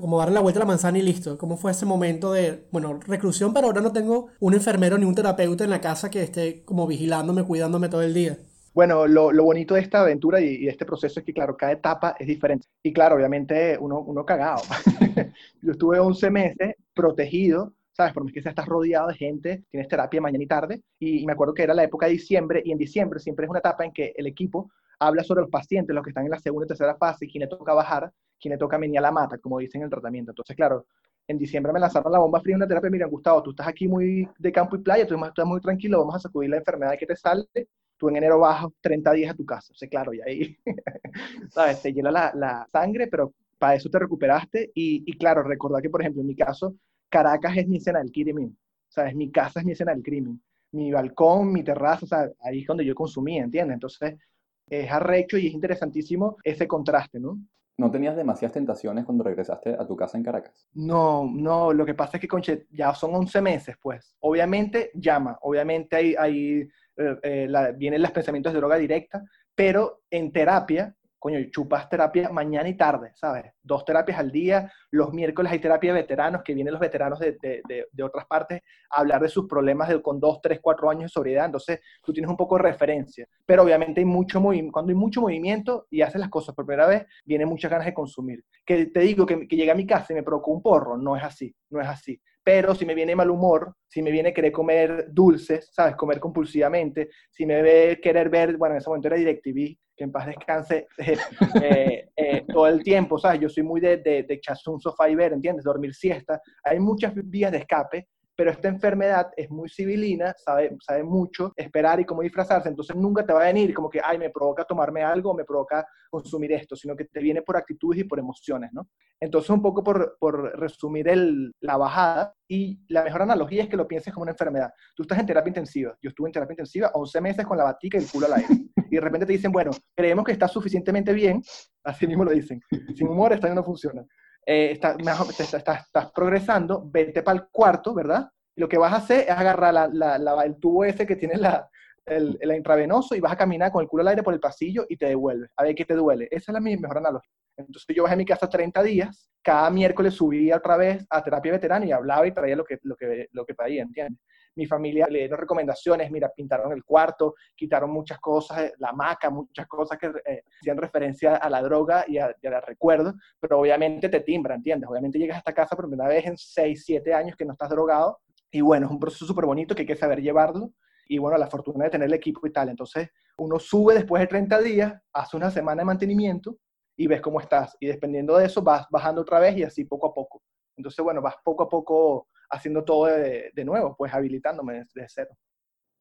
como darle la vuelta a la manzana y listo. ¿Cómo fue ese momento de, bueno, reclusión, pero ahora no tengo un enfermero ni un terapeuta en la casa que esté como vigilándome, cuidándome todo el día? Bueno, lo, lo bonito de esta aventura y, y, este proceso es que, claro, cada etapa es diferente. Y claro, obviamente uno, uno cagado. Yo estuve 11 meses protegido ¿sabes? Por más que estás rodeado de gente, tienes terapia mañana y tarde. Y, me acuerdo que era la época de diciembre, y en diciembre siempre es una etapa en que el equipo habla sobre los pacientes, los que están en la segunda y tercera fase, quién le toca bajar, quién le toca venir a la mata, como dicen en el tratamiento. Entonces, claro, en diciembre me lanzaron la bomba fría en una terapia, miren, Gustavo, tú estás aquí muy de campo y playa, tú estás muy tranquilo, vamos a sacudir la enfermedad que te sale, tú en enero bajas 30 días a tu casa. O sea, claro, y ahí, ¿sabes? Te llena la, la, sangre, pero para eso te recuperaste. Y, y, claro, recordar que, por ejemplo, en mi caso, Caracas es mi escena del crimen. ¿Sabes? Mi casa es mi escena del crimen. Mi balcón, mi terraza, o sea, ahí es donde yo consumía, ¿entiendes? Entonces, es arrecho y es interesantísimo ese contraste, ¿no? ¿No tenías demasiadas tentaciones cuando regresaste a tu casa en Caracas? No, no, lo que pasa es que Conche, ya son 11 meses, pues. Obviamente llama, obviamente hay, hay eh, eh, vienen los pensamientos de droga directa, pero en terapia coño, chupas terapia mañana y tarde, ¿sabes? Dos terapias al día, los miércoles hay terapia de veteranos, que vienen los veteranos de, de, de, otras partes a hablar de sus problemas con dos, tres, cuatro años de sobriedad, entonces tú tienes un poco de referencia, pero obviamente hay mucho cuando hay mucho movimiento y haces las cosas por primera vez, vienen muchas ganas de consumir. Que te digo que, que llegué a mi casa y me provocó un porro, no es así, no es así pero si me viene mal humor, si me viene querer comer dulces, ¿sabes? Comer compulsivamente, si me ve querer ver, bueno, en ese momento era DirecTV, que en paz descanse eh, eh, todo el tiempo, ¿sabes? Yo soy muy de, de, de sofá y ver, ¿entiendes? Dormir siesta. Hay muchas vías de escape pero esta enfermedad es muy civilina, sabe, sabe mucho esperar y cómo disfrazarse, entonces nunca te va a venir como que, ay, me provoca tomarme algo, me provoca consumir esto, sino que te viene por actitudes y por emociones, ¿no? Entonces, un poco por, por resumir el, la bajada, y la mejor analogía es que lo pienses como una enfermedad. Tú estás en terapia intensiva, yo estuve en terapia intensiva 11 meses con la batica y el culo al aire, y de repente te dicen, bueno, creemos que estás suficientemente bien, así mismo lo dicen, sin humor esta no funciona eh, estás, estás, progresando, vete para el cuarto, ¿verdad? Y lo que vas a hacer es agarrar la, la, el tubo ese que tiene la, el, el, intravenoso y vas a caminar con el culo al aire por el pasillo y te devuelves. A ver qué te duele. Esa es la mejor analogía. Entonces yo bajé a mi casa 30 días, cada miércoles subía otra vez a terapia veterana y hablaba y traía lo que, lo que, lo que traía, ¿entiendes? Mi familia le dieron recomendaciones, mira, pintaron el cuarto, quitaron muchas cosas, la maca, muchas cosas que eh, hacían referencia a la droga y a, y recuerdo, pero obviamente te timbra, ¿entiendes? Obviamente llegas a esta casa por primera vez en 6, 7 años que no estás drogado y bueno, es un proceso súper bonito que hay que saber llevarlo y bueno, la fortuna de tener el equipo y tal. Entonces, uno sube después de 30 días, hace una semana de mantenimiento y ves cómo estás. Y dependiendo de eso, vas bajando otra vez y así poco a poco. Entonces, bueno, vas poco a poco haciendo todo de, nuevo, pues habilitándome desde cero.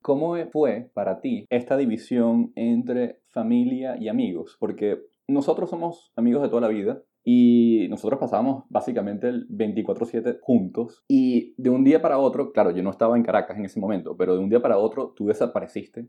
¿Cómo fue para ti esta división entre familia y amigos? Porque nosotros somos amigos de toda la vida y nosotros pasábamos básicamente el 24/7 juntos y de un día para otro, claro, yo no estaba en Caracas en ese momento, pero de un día para otro tú desapareciste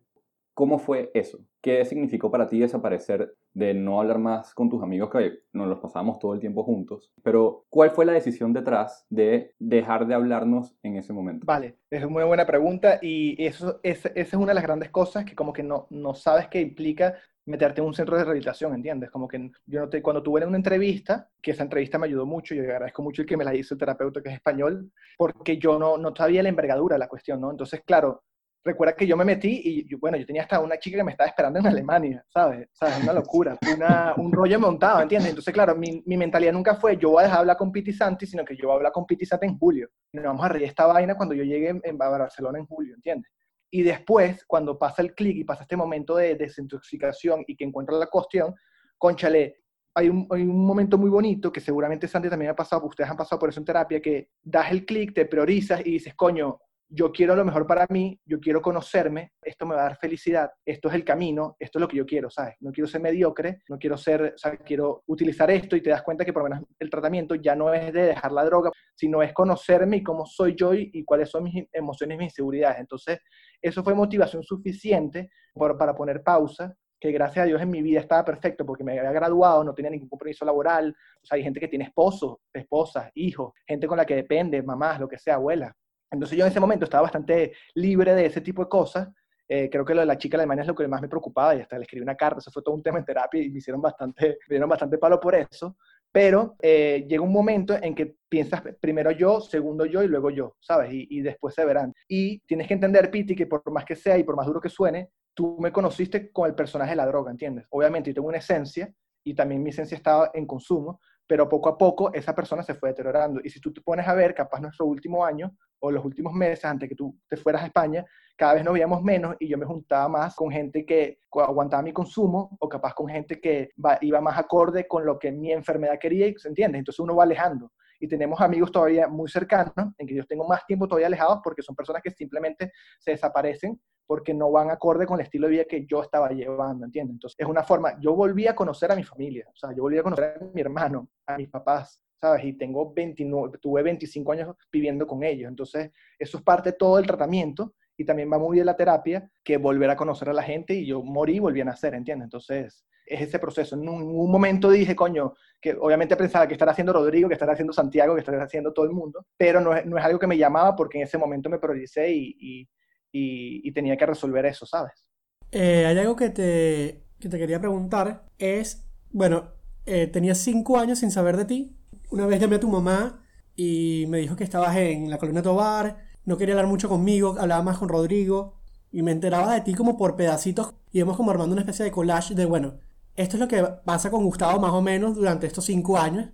¿Cómo fue eso? ¿Qué significó para ti desaparecer de no hablar más con tus amigos que nos los pasábamos todo el tiempo juntos? Pero, ¿cuál fue la decisión detrás de dejar de hablarnos en ese momento? Vale, es una buena pregunta y eso, esa es una de las grandes cosas que como que no, no sabes qué implica meterte en un centro de rehabilitación, ¿entiendes? Como que yo no te, cuando tuve una entrevista, que esa entrevista me ayudó mucho, y agradezco mucho el que me la hizo el terapeuta que es español, porque yo no, no sabía la envergadura de la cuestión, ¿no? Entonces, claro, recuerda que yo me metí y, bueno, yo tenía hasta una chica que me estaba esperando en Alemania, ¿sabes? Una locura, una, un rollo montado, ¿entiendes? Entonces, claro, mi, mi, mentalidad nunca fue yo voy a dejar de hablar con Piti Santi, sino que yo voy a hablar con Piti Santi en julio. Y nos vamos a reír esta vaina cuando yo llegue en, Barcelona en julio, ¿entiendes? Y después, cuando pasa el clic y pasa este momento de desintoxicación y que encuentro la cuestión, conchale, hay un, hay un, momento muy bonito que seguramente Santi también ha pasado, ustedes han pasado por eso en terapia, que das el clic, te priorizas y dices, coño, yo quiero lo mejor para mí, yo quiero conocerme, esto me va a dar felicidad, esto es el camino, esto es lo que yo quiero, ¿sabes? No quiero ser mediocre, no quiero ser, o sea, quiero utilizar esto y te das cuenta que por lo menos el tratamiento ya no es de dejar la droga, sino es conocerme y cómo soy yo y, cuáles son mis emociones, mis inseguridades. Entonces, eso fue motivación suficiente para poner pausa que gracias a Dios en mi vida estaba perfecto porque me había graduado, no tenía ningún compromiso laboral. O sea, hay gente que tiene esposos, esposas, hijos, gente con la que depende, mamás, lo que sea, abuela. Entonces yo en ese momento estaba bastante libre de ese tipo de cosas. Eh, creo que lo de la chica alemana es lo que más me preocupaba y hasta le escribí una carta, eso fue todo un tema en terapia y me hicieron bastante, me dieron bastante palo por eso. Pero eh, llega un momento en que piensas primero yo, segundo yo y luego yo, ¿sabes? Y, y, después se verán. Y tienes que entender, Piti, que por más que sea y por más duro que suene, tú me conociste con el personaje de la droga, ¿entiendes? Obviamente yo tengo una esencia y también mi esencia estaba en consumo, pero poco a poco esa persona se fue deteriorando. Y si tú te pones a ver, capaz nuestro último año o los últimos meses antes que tú te fueras a España, cada vez nos veíamos menos y yo me juntaba más con gente que aguantaba mi consumo o capaz con gente que iba más acorde con lo que mi enfermedad quería, ¿se entiende? Entonces uno va alejando y tenemos amigos todavía muy cercanos, en que yo tengo más tiempo todavía alejados porque son personas que simplemente se desaparecen porque no van acorde con el estilo de vida que yo estaba llevando, ¿entiendes? Entonces, es una forma, yo volví a conocer a mi familia, o sea, yo volví a conocer a mi hermano, a mis papás, ¿sabes? Y tengo 29, tuve 25 años viviendo con ellos, entonces, eso es parte de todo el tratamiento y también va muy bien la terapia que volver a conocer a la gente y yo morí y volví a nacer, ¿entiendes? Entonces, es ese proceso. En un, momento dije, coño, que obviamente pensaba que estará haciendo Rodrigo, que estará haciendo Santiago, que estará haciendo todo el mundo, pero no es, no es algo que me llamaba porque en ese momento me prioricé y, y, tenía que resolver eso, ¿sabes? Eh, hay algo que te, que te quería preguntar, es, bueno, eh, tenías cinco años sin saber de ti, una vez llamé a tu mamá y me dijo que estabas en la colonia Tobar, no quería hablar mucho conmigo, hablaba más con Rodrigo y me enteraba de ti como por pedacitos y íbamos como armando una especie de collage de, bueno, esto es lo que pasa con Gustavo más o menos durante estos cinco años.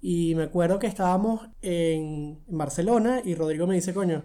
Y me acuerdo que estábamos en Barcelona y Rodrigo me dice, coño,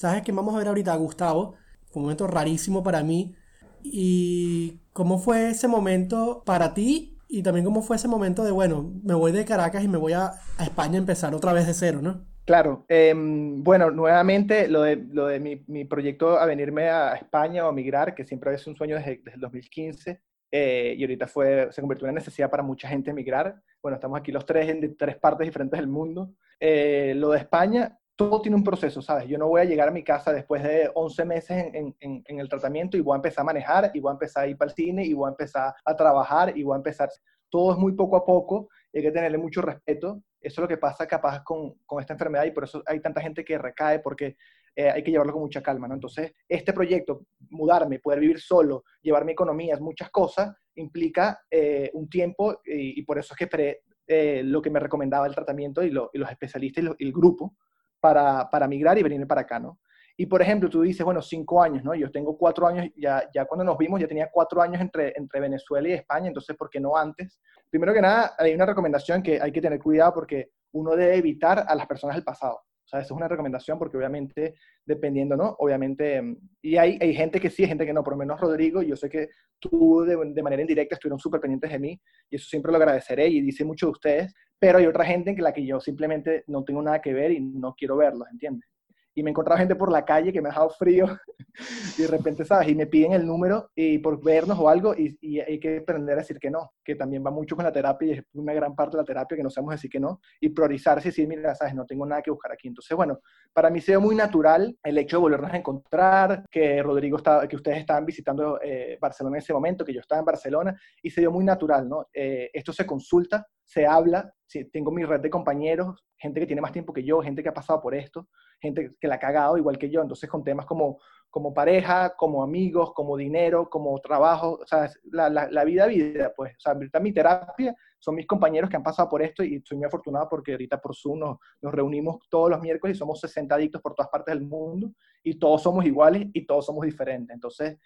¿Sabes que vamos a ver ahorita a Gustavo? Fue un momento rarísimo para mí. ¿Y cómo fue ese momento para ti? Y también cómo fue ese momento de, bueno, me voy de Caracas y me voy a, España a empezar otra vez de cero, ¿no? Claro, em, bueno, nuevamente lo de, lo de mi, mi, proyecto a venirme a España o a migrar, que siempre es un sueño desde, desde el 2015, eh, y ahorita fue, se convirtió en una necesidad para mucha gente emigrar. Bueno, estamos aquí los tres en tres partes diferentes del mundo. Eh, lo de España, todo tiene un proceso, ¿sabes? Yo no voy a llegar a mi casa después de 11 meses en, en, el tratamiento y voy a empezar a manejar y voy a empezar a ir para el cine y voy a empezar a trabajar y voy a empezar... Todo es muy poco a poco, hay que tenerle mucho respeto. Eso es lo que pasa capaz con, con esta enfermedad y por eso hay tanta gente que recae porque eh, hay que llevarlo con mucha calma, ¿no? Entonces, este proyecto, mudarme, poder vivir solo, llevar mi economía, muchas cosas, implica eh, un tiempo y, por eso es que eh, lo que me recomendaba el tratamiento y, y los especialistas y, y el grupo para, para migrar y venir para acá, ¿no? Y por ejemplo, tú dices, bueno, cinco años, ¿no? Yo tengo cuatro años, ya, ya cuando nos vimos ya tenía cuatro años entre, entre Venezuela y España, entonces, ¿por qué no antes? Primero que nada, hay una recomendación que hay que tener cuidado porque uno debe evitar a las personas del pasado. O sea, eso es una recomendación porque obviamente, dependiendo, ¿no? Obviamente, mm, y hay, hay gente que sí, hay gente que no, por lo menos Rodrigo, yo sé que tú de, de manera indirecta estuvieron súper pendientes de mí y eso siempre lo agradeceré y dice mucho de ustedes, pero hay otra gente en la que yo simplemente no tengo nada que ver y no quiero verlos, ¿entiendes? Y me he encontrado gente por la calle que me ha dejado frío y de repente, ¿sabes? Y me piden el número y por vernos o algo y, y, hay que aprender a decir que no, que también va mucho con la terapia y es una gran parte de la terapia que no sabemos decir que no y priorizarse y decir, mira, ¿sabes? No tengo nada que buscar aquí. Entonces, bueno, para mí se ve muy natural el hecho de volvernos a encontrar, que Rodrigo estaba, que ustedes estaban visitando eh, Barcelona en ese momento, que yo estaba en Barcelona y se dio muy natural, ¿no? Eh, esto se consulta, se habla, tengo mi red de compañeros, gente que tiene más tiempo que yo, gente que ha pasado por esto, gente que la ha cagado igual que yo, entonces con temas como, como pareja, como amigos, como dinero, como trabajo, o sea, la, la, vida, vida, pues, o sea, ahorita mi terapia son mis compañeros que han pasado por esto y estoy muy afortunado porque ahorita por Zoom nos, nos reunimos todos los miércoles y somos 60 adictos por todas partes del mundo y todos somos iguales y todos somos diferentes, entonces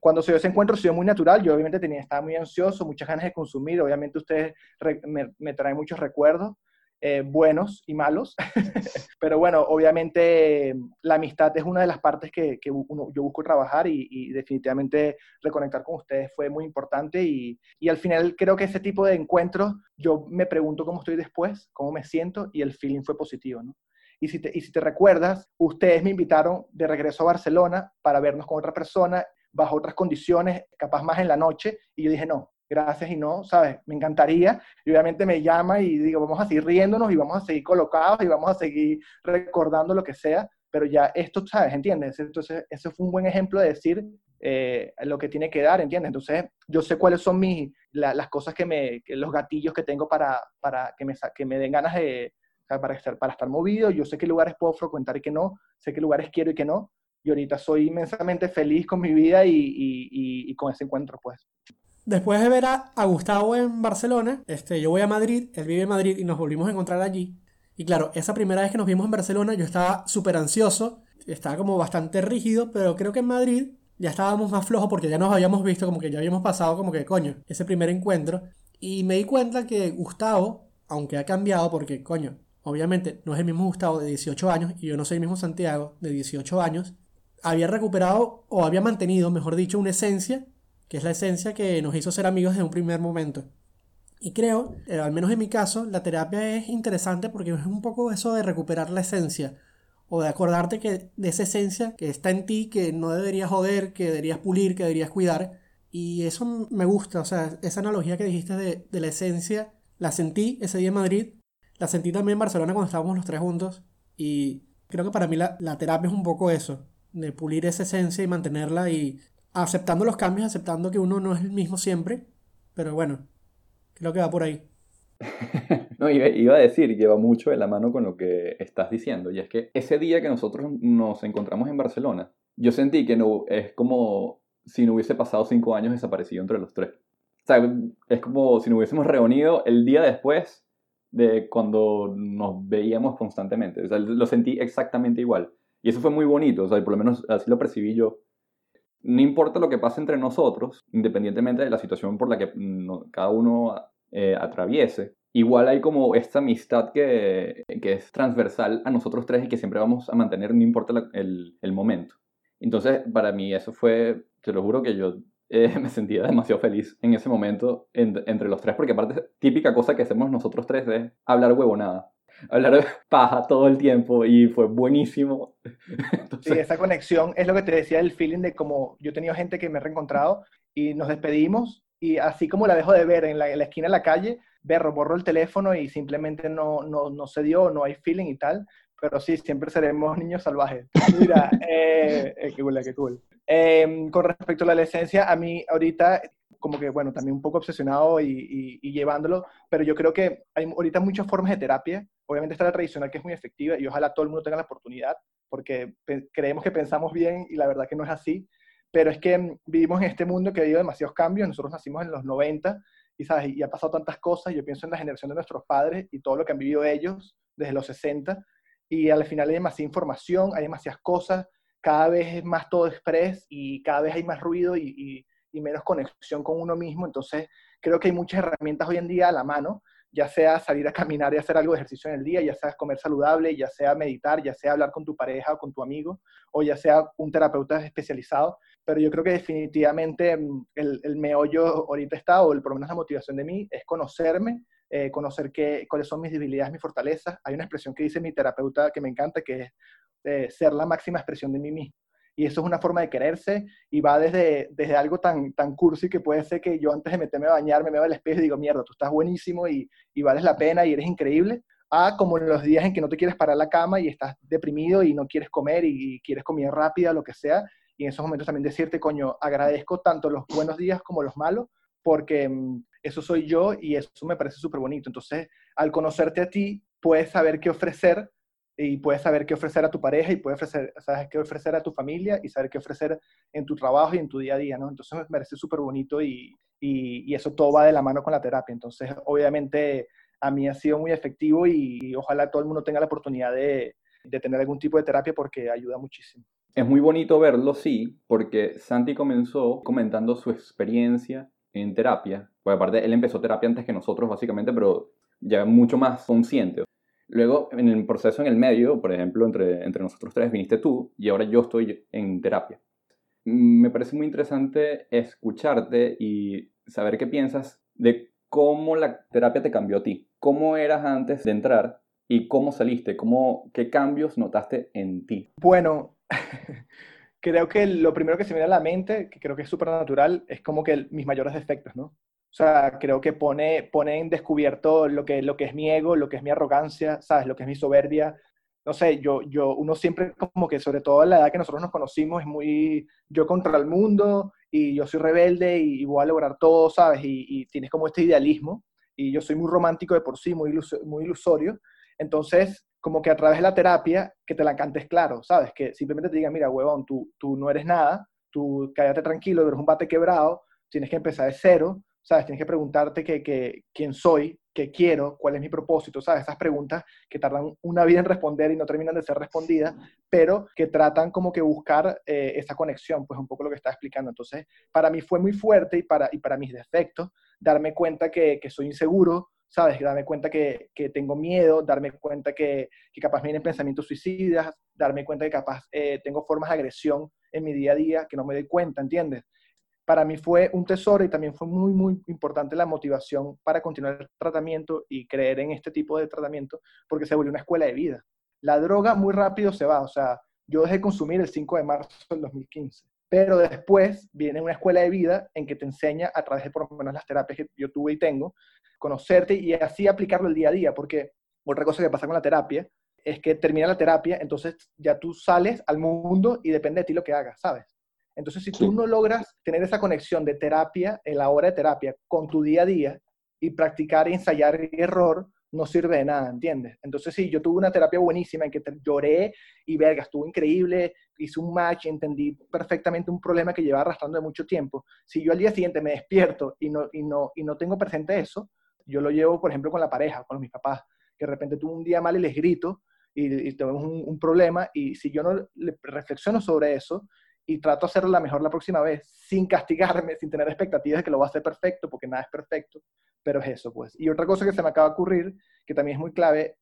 cuando se dio ese encuentro se dio muy natural, yo obviamente tenía, estaba muy ansioso, muchas ganas de consumir, obviamente ustedes me, me, traen muchos recuerdos, eh, buenos y malos, Pero bueno, obviamente la amistad es una de las partes que, que yo busco trabajar y, definitivamente reconectar con ustedes fue muy importante. Y, y, al final creo que ese tipo de encuentros yo me pregunto cómo estoy después, cómo me siento y el feeling fue positivo, ¿no? Y si, te, y si te recuerdas, ustedes me invitaron de regreso a Barcelona para vernos con otra persona bajo otras condiciones, capaz más en la noche, y yo dije, no, gracias y no, ¿sabes? Me encantaría. Y obviamente me llama y digo, vamos a seguir riéndonos y vamos a seguir colocados y vamos a seguir recordando lo que sea, pero ya esto, ¿sabes? ¿Entiendes? Entonces, ese fue un buen ejemplo de decir eh, lo que tiene que dar, ¿entiendes? Entonces, yo sé cuáles son mis, las cosas que me, los gatillos que tengo para, para que, me, que me den ganas de, para estar, para estar movido, yo sé qué lugares puedo frecuentar y qué no, sé qué lugares quiero y qué no, y ahorita soy inmensamente feliz con mi vida y, y, y con ese encuentro, pues. Después de ver a, Gustavo en Barcelona, este, yo voy a Madrid, él vive en Madrid y nos volvimos a encontrar allí. Y claro, esa primera vez que nos vimos en Barcelona yo estaba súper ansioso, estaba como bastante rígido, pero creo que en Madrid ya estábamos más flojos porque ya nos habíamos visto, como que ya habíamos pasado como que coño, ese primer encuentro. Y me di cuenta que Gustavo, aunque ha cambiado porque coño, obviamente no es el mismo Gustavo de 18 años y yo no soy el mismo Santiago de 18 años, había recuperado o había mantenido, mejor dicho, una esencia que es la esencia que nos hizo ser amigos desde un primer momento. Y creo, eh, al menos en mi caso, la terapia es interesante porque es un poco eso de recuperar la esencia o de acordarte que de esa esencia que está en ti, que no deberías joder, que deberías pulir, que deberías cuidar. Y eso me gusta, o sea, esa analogía que dijiste de, la esencia, la sentí ese día en Madrid, la sentí también en Barcelona cuando estábamos los tres juntos. Y creo que para mí la, la terapia es un poco eso, de pulir esa esencia y mantenerla y aceptando los cambios, aceptando que uno no es el mismo siempre, pero bueno, creo que va por ahí. no, iba a decir, lleva mucho de la mano con lo que estás diciendo, y es que ese día que nosotros nos encontramos en Barcelona, yo sentí que no, es como si no hubiese pasado cinco años desaparecido entre los tres. O sea, es como si nos hubiésemos reunido el día después de cuando nos veíamos constantemente. O sea, lo sentí exactamente igual. Y eso fue muy bonito, o sea, por lo menos así lo percibí yo no importa lo que pase entre nosotros, independientemente de la situación por la que cada uno eh, atraviese, igual hay como esta amistad que, que, es transversal a nosotros tres y que siempre vamos a mantener, no importa el, el, momento. Entonces, para mí eso fue, te lo juro que yo eh, me sentía demasiado feliz en ese momento entre los tres, porque aparte, típica cosa que hacemos nosotros tres es hablar huevonada hablar de paja todo el tiempo y fue buenísimo. Sí, esa conexión es lo que te decía el feeling de como yo he tenido gente que me he reencontrado y nos despedimos y así como la dejo de ver en la, esquina de la calle, berro, borro el teléfono y simplemente no, no, no se dio, no hay feeling y tal. Pero sí, siempre seremos niños salvajes. Mira, eh, eh, qué cool, qué cool. Em, con respecto a la adolescencia, a mí ahorita como que, bueno, también un poco obsesionado y, y, llevándolo, pero yo creo que hay ahorita muchas formas de terapia. Obviamente está la tradicional que es muy efectiva y ojalá todo el mundo tenga la oportunidad, porque creemos que pensamos bien y la verdad que no es así. Pero es que mm, vivimos en este mundo que ha habido demasiados cambios. Nosotros nacimos en los 90 y, ¿sabes? y ha pasado tantas cosas. Yo pienso en la generación de nuestros padres y todo lo que han vivido ellos desde los 60. Y al final hay demasiada información, hay demasiadas cosas, cada vez es más todo express y cada vez hay más ruido y, y menos conexión con uno mismo. Entonces, creo que hay muchas herramientas hoy en día a la mano, ya sea salir a caminar y hacer algo de ejercicio en el día, ya sea comer saludable, ya sea meditar, ya sea hablar con tu pareja o con tu amigo, o ya sea un terapeuta especializado. Pero yo creo que definitivamente mm, el, el meollo ahorita está, o el, por lo menos la motivación de mí, es conocerme, eh, conocer qué, cuáles son mis debilidades, mis fortalezas. Hay una expresión que dice mi terapeuta que me encanta, que es eh, ser la máxima expresión de mí mismo. Y eso es una forma de quererse y va desde, desde algo tan, tan cursi que puede ser que yo antes de meterme a bañarme me veo al espejo y digo, mierda, tú estás buenísimo y, y vales la pena y eres increíble, a como en los días en que no te quieres parar la cama y estás deprimido y no quieres comer y, quieres comida rápida, lo que sea. Y en esos momentos también decirte, coño, agradezco tanto los buenos días como los malos, porque mm, eso soy yo y eso me parece súper bonito. Entonces, al conocerte a ti, puedes saber qué ofrecer y puedes saber qué ofrecer a tu pareja y puedes ofrecer, sabes qué ofrecer a tu familia y saber qué ofrecer en tu trabajo y en tu día a día, ¿no? Entonces me parece súper bonito y, y, eso todo va de la mano con la terapia. Entonces, obviamente, a mí ha sido muy efectivo y, ojalá todo el mundo tenga la oportunidad de, de tener algún tipo de terapia porque ayuda muchísimo. Es muy bonito verlo, sí, porque Santi comenzó comentando su experiencia en terapia. Pues aparte, él empezó terapia antes que nosotros, básicamente, pero ya mucho más consciente Luego, en el proceso en el medio, por ejemplo, entre, entre nosotros tres viniste tú y ahora yo estoy en terapia. Me parece muy interesante escucharte y saber qué piensas de cómo la terapia te cambió a ti. ¿Cómo eras antes de entrar y cómo saliste? ¿Cómo, ¿Qué cambios notaste en ti? Bueno, creo que lo primero que se me viene a la mente, que creo que es súper natural, es como que mis mayores defectos, ¿no? O sea, creo que pone, pone en descubierto lo que, lo que es mi ego, lo que es mi arrogancia, ¿sabes? Lo que es mi soberbia. No sé, yo, yo, uno siempre como que, sobre todo a la edad que nosotros nos conocimos, es muy yo contra el mundo y yo soy rebelde y, voy a lograr todo, ¿sabes? Y, tienes como este idealismo y yo soy muy romántico de por sí, muy, muy ilusorio. Entonces, como que a través de la terapia, que te la cantes claro, ¿sabes? Que simplemente te digan, mira, huevón, tú, tú no eres nada, tú cállate tranquilo, eres un bate quebrado, tienes que empezar de cero, ¿sabes? Tienes que preguntarte que, quién soy, qué quiero, cuál es mi propósito, ¿sabes? Esas preguntas que tardan una vida en responder y no terminan de ser respondidas, pero que tratan como que buscar eh, esa conexión, pues un poco lo que está explicando. Entonces, para mí fue muy fuerte y para, y para mis defectos, darme cuenta que, soy inseguro, ¿sabes? Darme cuenta que, tengo miedo, darme cuenta que, que, capaz vienen pensamientos suicidas, darme cuenta que capaz eh, tengo formas de agresión en mi día a día que no me doy cuenta, ¿entiendes? Para mí fue un tesoro y también fue muy, muy importante la motivación para continuar el tratamiento y creer en este tipo de tratamiento, porque se volvió una escuela de vida. La droga muy rápido se va, o sea, yo dejé de consumir el 5 de marzo del 2015, pero después viene una escuela de vida en que te enseña a través de por lo menos las terapias que yo tuve y tengo, conocerte y así aplicarlo el día a día, porque otra cosa que pasa con la terapia es que termina la terapia, entonces ya tú sales al mundo y depende de ti lo que hagas, ¿sabes? Entonces, si tú no logras tener esa conexión de terapia, en la hora de terapia, con tu día a día y practicar, ensayar y error, no sirve de nada, ¿entiendes? Entonces, sí, yo tuve una terapia buenísima en que lloré y verga, estuvo increíble, hice un match, entendí perfectamente un problema que llevaba arrastrando de mucho tiempo. Si yo al día siguiente me despierto y no, y no, y no tengo presente eso, yo lo llevo, por ejemplo, con la pareja, con mis papás, que de repente tuve un día mal y les grito y, y tenemos un, un, problema y si yo no reflexiono sobre eso y trato de hacerlo la mejor la próxima vez, sin castigarme, sin tener expectativas de que lo va a hacer perfecto, porque nada es perfecto, pero es eso, pues. Y otra cosa que se me acaba de ocurrir, que también es muy clave,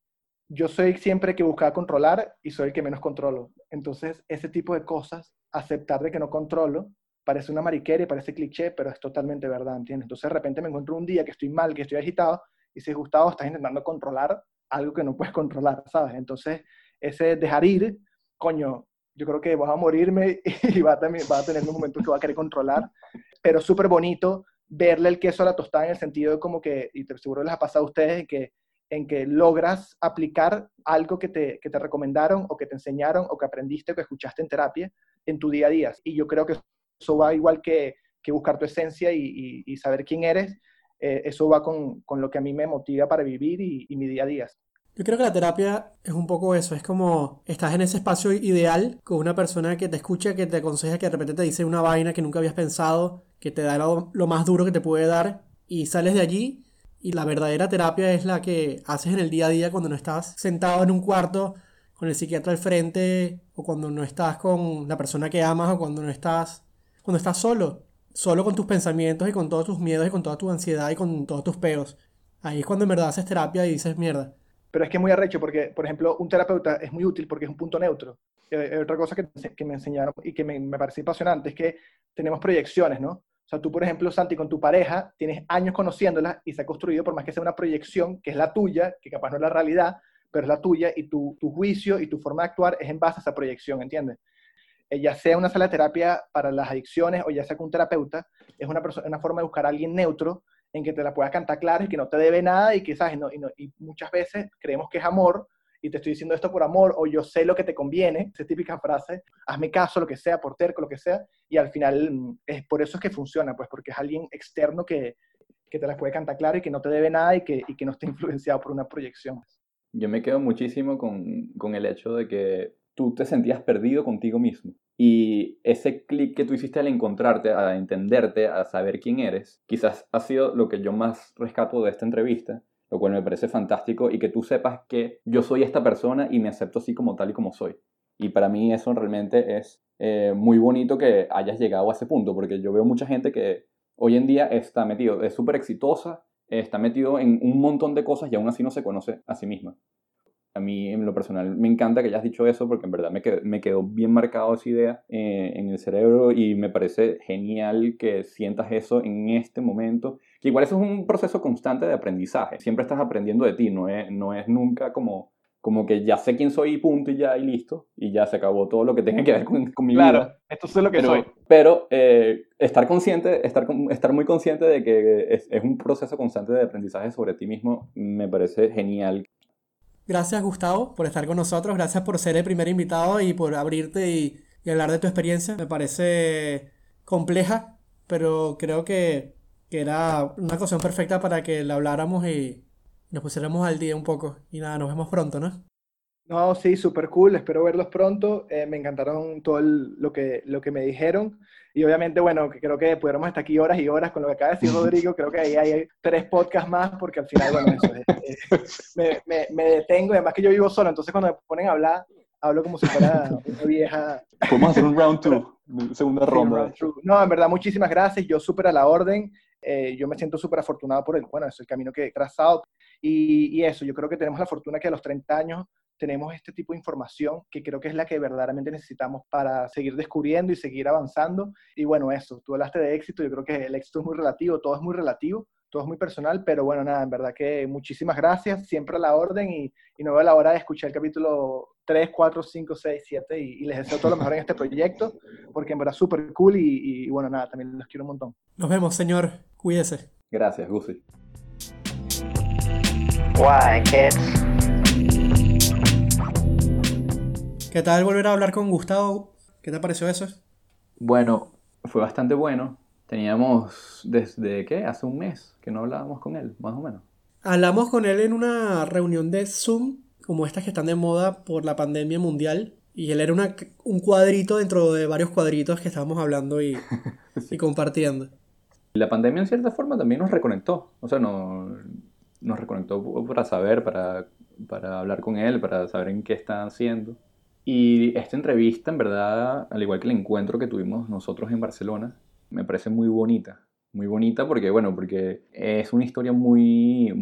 yo soy siempre que buscaba controlar y soy el que menos controlo. Entonces, ese tipo de cosas, aceptar de que no controlo, parece una mariquera parece cliché, pero es totalmente verdad, ¿entiendes? Entonces, de repente me encuentro un día que estoy mal, que estoy agitado, y si Gustavo, estás intentando controlar algo que no puedes controlar, ¿sabes? Entonces, ese dejar ir, coño, yo creo que voy a morirme y va a, también, va a tener un momento que va a querer controlar, pero súper bonito verle el queso a la tostada en el sentido de como que, y te, seguro les ha pasado a ustedes, en que, en que logras aplicar algo que te, que te recomendaron o que te enseñaron o que aprendiste o que escuchaste en terapia en tu día a día. Y yo creo que eso va igual que, que buscar tu esencia y, y, saber quién eres, eh, eso va con, con, lo que a mí me motiva para vivir y, y mi día a día. Yo creo que la terapia es un poco eso, es como estás en ese espacio ideal con una persona que te escucha, que te aconseja, que de repente te dice una vaina que nunca habías pensado, que te da lo, más duro que te puede dar y sales de allí y la verdadera terapia es la que haces en el día a día cuando no estás sentado en un cuarto con el psiquiatra al frente o cuando no estás con la persona que amas o cuando no estás cuando estás solo, solo con tus pensamientos y con todos tus miedos y con toda tu ansiedad y con todos tus peos. Ahí es cuando en verdad haces terapia y dices mierda pero es que es muy arrecho porque, por ejemplo, un terapeuta es muy útil porque es un punto neutro. Eh, eh, otra cosa que, me enseñaron y que me, me parece apasionante es que tenemos proyecciones, ¿no? O sea, tú, por ejemplo, Santi, con tu pareja, tienes años conociéndola y se ha construido, por más que sea una proyección, que es la tuya, que capaz no es la realidad, pero es la tuya, y tu, tu juicio y tu forma de actuar es en base a esa proyección, ¿entiendes? Eh, ya sea una sala de terapia para las adicciones o ya sea con un terapeuta, es una, una forma de buscar a alguien neutro en que te la puedas cantar clara y que no te debe nada y que, ¿sabes? No, y, muchas veces creemos que es amor y te estoy diciendo esto por amor o yo sé lo que te conviene, esa típica frase, hazme caso, lo que sea, por terco, lo que sea, y al final mm, es por eso es que funciona, pues porque es alguien externo que, que te las puede cantar clara y que no te debe nada y que, y que no esté influenciado por una proyección. Yo me quedo muchísimo con, con el hecho de que tú te sentías perdido contigo mismo. Y ese clic que tú hiciste al encontrarte, a entenderte, a saber quién eres, quizás ha sido lo que yo más rescato de esta entrevista, lo cual me parece fantástico y que tú sepas que yo soy esta persona y me acepto así como tal y como soy. Y para mí eso realmente es eh, muy bonito que hayas llegado a ese punto, porque yo veo mucha gente que hoy en día está metido, es súper exitosa, está metido en un montón de cosas y aún así no se conoce a sí misma. A mí, en lo personal, me encanta que hayas dicho eso porque en verdad me quedó, me quedó bien marcado esa idea eh, en el cerebro y me parece genial que sientas eso en este momento. Que igual eso es un proceso constante de aprendizaje. Siempre estás aprendiendo de ti, no es, no es nunca como como que ya sé quién soy y punto y ya y listo, y ya se acabó todo lo que tenga que ver con, con mi Claro, vida. esto es lo que Pero, soy. pero eh, estar consciente, estar, estar muy consciente de que es, es un proceso constante de aprendizaje sobre ti mismo, me parece genial. Gracias Gustavo por estar con nosotros, gracias por ser el primer invitado y por abrirte y, hablar de tu experiencia. Me parece compleja, pero creo que, que era una ocasión perfecta para que la habláramos y nos pusiéramos al día un poco. Y nada, nos vemos pronto, ¿no? No, sí, súper cool, espero verlos pronto. Eh, me encantaron todo el- lo que, lo que me dijeron. Y obviamente, bueno, creo que pudiéramos estar aquí horas y horas con lo que acaba de decir Rodrigo. Creo que ahí hay tres podcasts más, porque al final, bueno, eso es- es- me, me- me detengo. Además que yo vivo solo, entonces cuando me ponen a hablar, hablo como si fuera una vieja. Podemos hacer un round two, segunda Sí, ronda. round through. No, en verdad, muchísimas gracias. Yo súper a la orden. Eh, yo me siento súper afortunado por el, bueno, es el camino que he trazado. Y, y eso, yo creo que tenemos la fortuna que a los 30 años tenemos este tipo de información que creo que es la que verdaderamente necesitamos para seguir descubriendo y seguir avanzando. Y bueno, eso, tú hablaste de éxito, yo creo que el éxito es muy relativo, todo es muy relativo, todo es muy personal, pero bueno, nada, en verdad que muchísimas gracias, siempre a la orden y, y no veo la hora de escuchar el capítulo 3, 4, 5, 6, 7 y, y les deseo todo lo mejor en este proyecto, porque en verdad súper cool y, y bueno, nada, también los quiero un montón. Nos vemos, señor. Cuídese. Gracias, Gusi. Why, kids? ¿Qué tal volver a hablar con Gustavo? ¿Qué te pareció eso? Bueno, fue bastante bueno. Teníamos desde, ¿qué? Hace un mes que no hablábamos con él, más o menos. Hablamos con él en una reunión de Zoom, como estas que están de moda por la pandemia mundial. Y él era una- un cuadrito dentro de varios cuadritos que estábamos hablando y, y compartiendo. La pandemia en cierta forma también nos reconectó, o sea, no- nos reconectó para saber, para, para hablar con él, para saber en qué está haciendo. Y esta entrevista, en verdad, al igual que el encuentro que tuvimos nosotros en Barcelona, me parece muy bonita. Muy bonita porque, bueno, porque es una historia muy,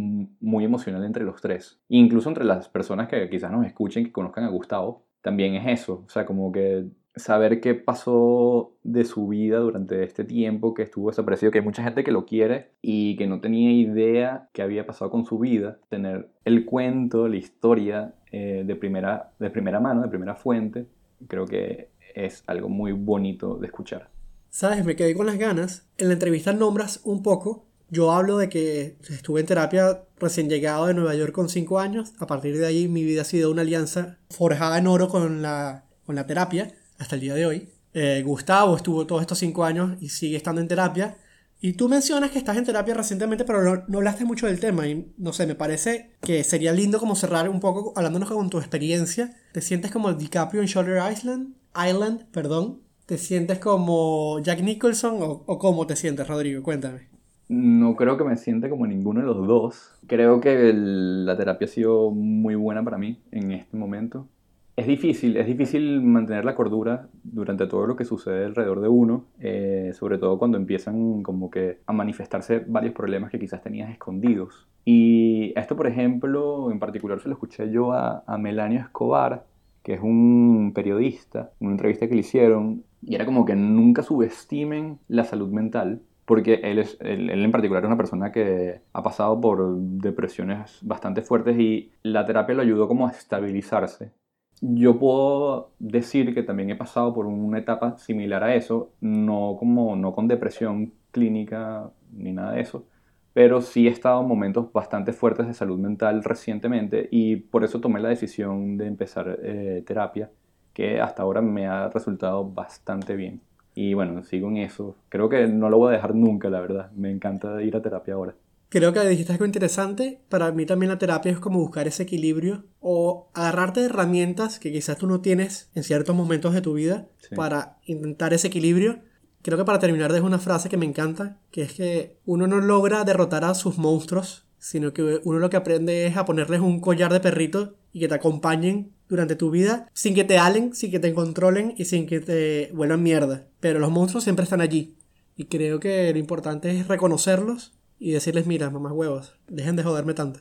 muy emocional entre los tres. Incluso entre las personas que quizás nos escuchen, que conozcan a Gustavo, también es eso. O sea, como que saber qué pasó de su vida durante este tiempo que estuvo desaparecido, que hay mucha gente que lo quiere y que no tenía idea qué había pasado con su vida, tener el cuento, la historia eh, de, primera, de primera mano, de primera fuente, creo que es algo muy bonito de escuchar. ¿Sabes? Me quedé con las ganas. En la entrevista nombras un poco. Yo hablo de que estuve en terapia recién llegado de Nueva York con 5 años. A partir de ahí mi vida ha sido una alianza forjada en oro con la, con la terapia hasta el día de hoy. Eh, Gustavo estuvo todos estos 5 años y sigue estando en terapia. Y tú mencionas que estás en terapia recientemente, pero no, no hablaste mucho del tema. Y no sé, me parece que sería lindo como cerrar un poco hablándonos con tu experiencia. ¿Te sientes como DiCaprio en Shoulder Island? Island, perdón. ¿Te sientes como Jack Nicholson o, o cómo te sientes, Rodrigo? Cuéntame. No creo que me sienta como ninguno de los dos. Creo que el- la terapia ha sido muy buena para mí en este momento. Es difícil, es difícil mantener la cordura durante todo lo que sucede alrededor de uno, eh, sobre todo cuando empiezan como que a manifestarse varios problemas que quizás tenías escondidos. Y esto, por ejemplo, en particular se lo escuché yo a, a Melanio Escobar, que es un periodista, una entrevista que le hicieron, y era como que nunca subestimen la salud mental, porque él, es, él, él en particular es una persona que ha pasado por depresiones bastante fuertes y la terapia lo ayudó como a estabilizarse. Yo puedo decir que también he pasado por una etapa similar a eso, no, como, no con depresión clínica ni nada de eso, pero sí he estado en momentos bastante fuertes de salud mental recientemente y por eso tomé la decisión de empezar eh, terapia, que hasta ahora me ha resultado bastante bien. Y bueno, sigo en eso. Creo que no lo voy a dejar nunca, la verdad. Me encanta ir a terapia ahora. Creo que dijiste algo interesante. Para mí también la terapia es como buscar ese equilibrio o agarrarte de herramientas que quizás tú no tienes en ciertos momentos de tu vida Sí. para intentar ese equilibrio. Creo que para terminar dejo una frase que me encanta, que es que uno no logra derrotar a sus monstruos, sino que uno lo que aprende es a ponerles un collar de perrito y que te acompañen durante tu vida sin que te alen, sin que te controlen y sin que te vuelvan mierda. Pero los monstruos siempre están allí. Y creo que lo importante es reconocerlos y decirles, mira, mamás huevos, dejen de joderme tanto.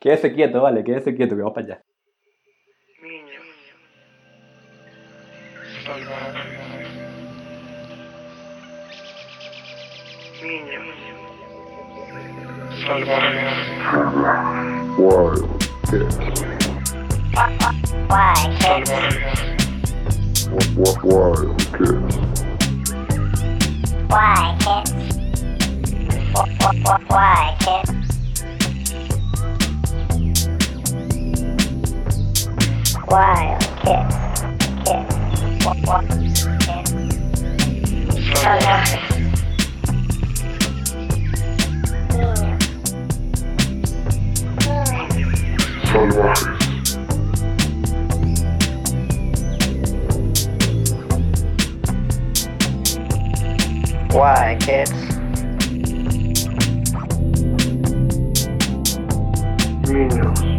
Quédese quieto, vale, quédese quieto, que vamos para allá. Niños. Salvajes. Niños. Salvajes. Wild kids. Why kids? Salvajes. Wild, wild kids. Why kids? Wh- wh- wh- Why kids? Wild kids. Kids. Wh- wh- kids. Salvajes. Salvajes. Why, kids? Niños.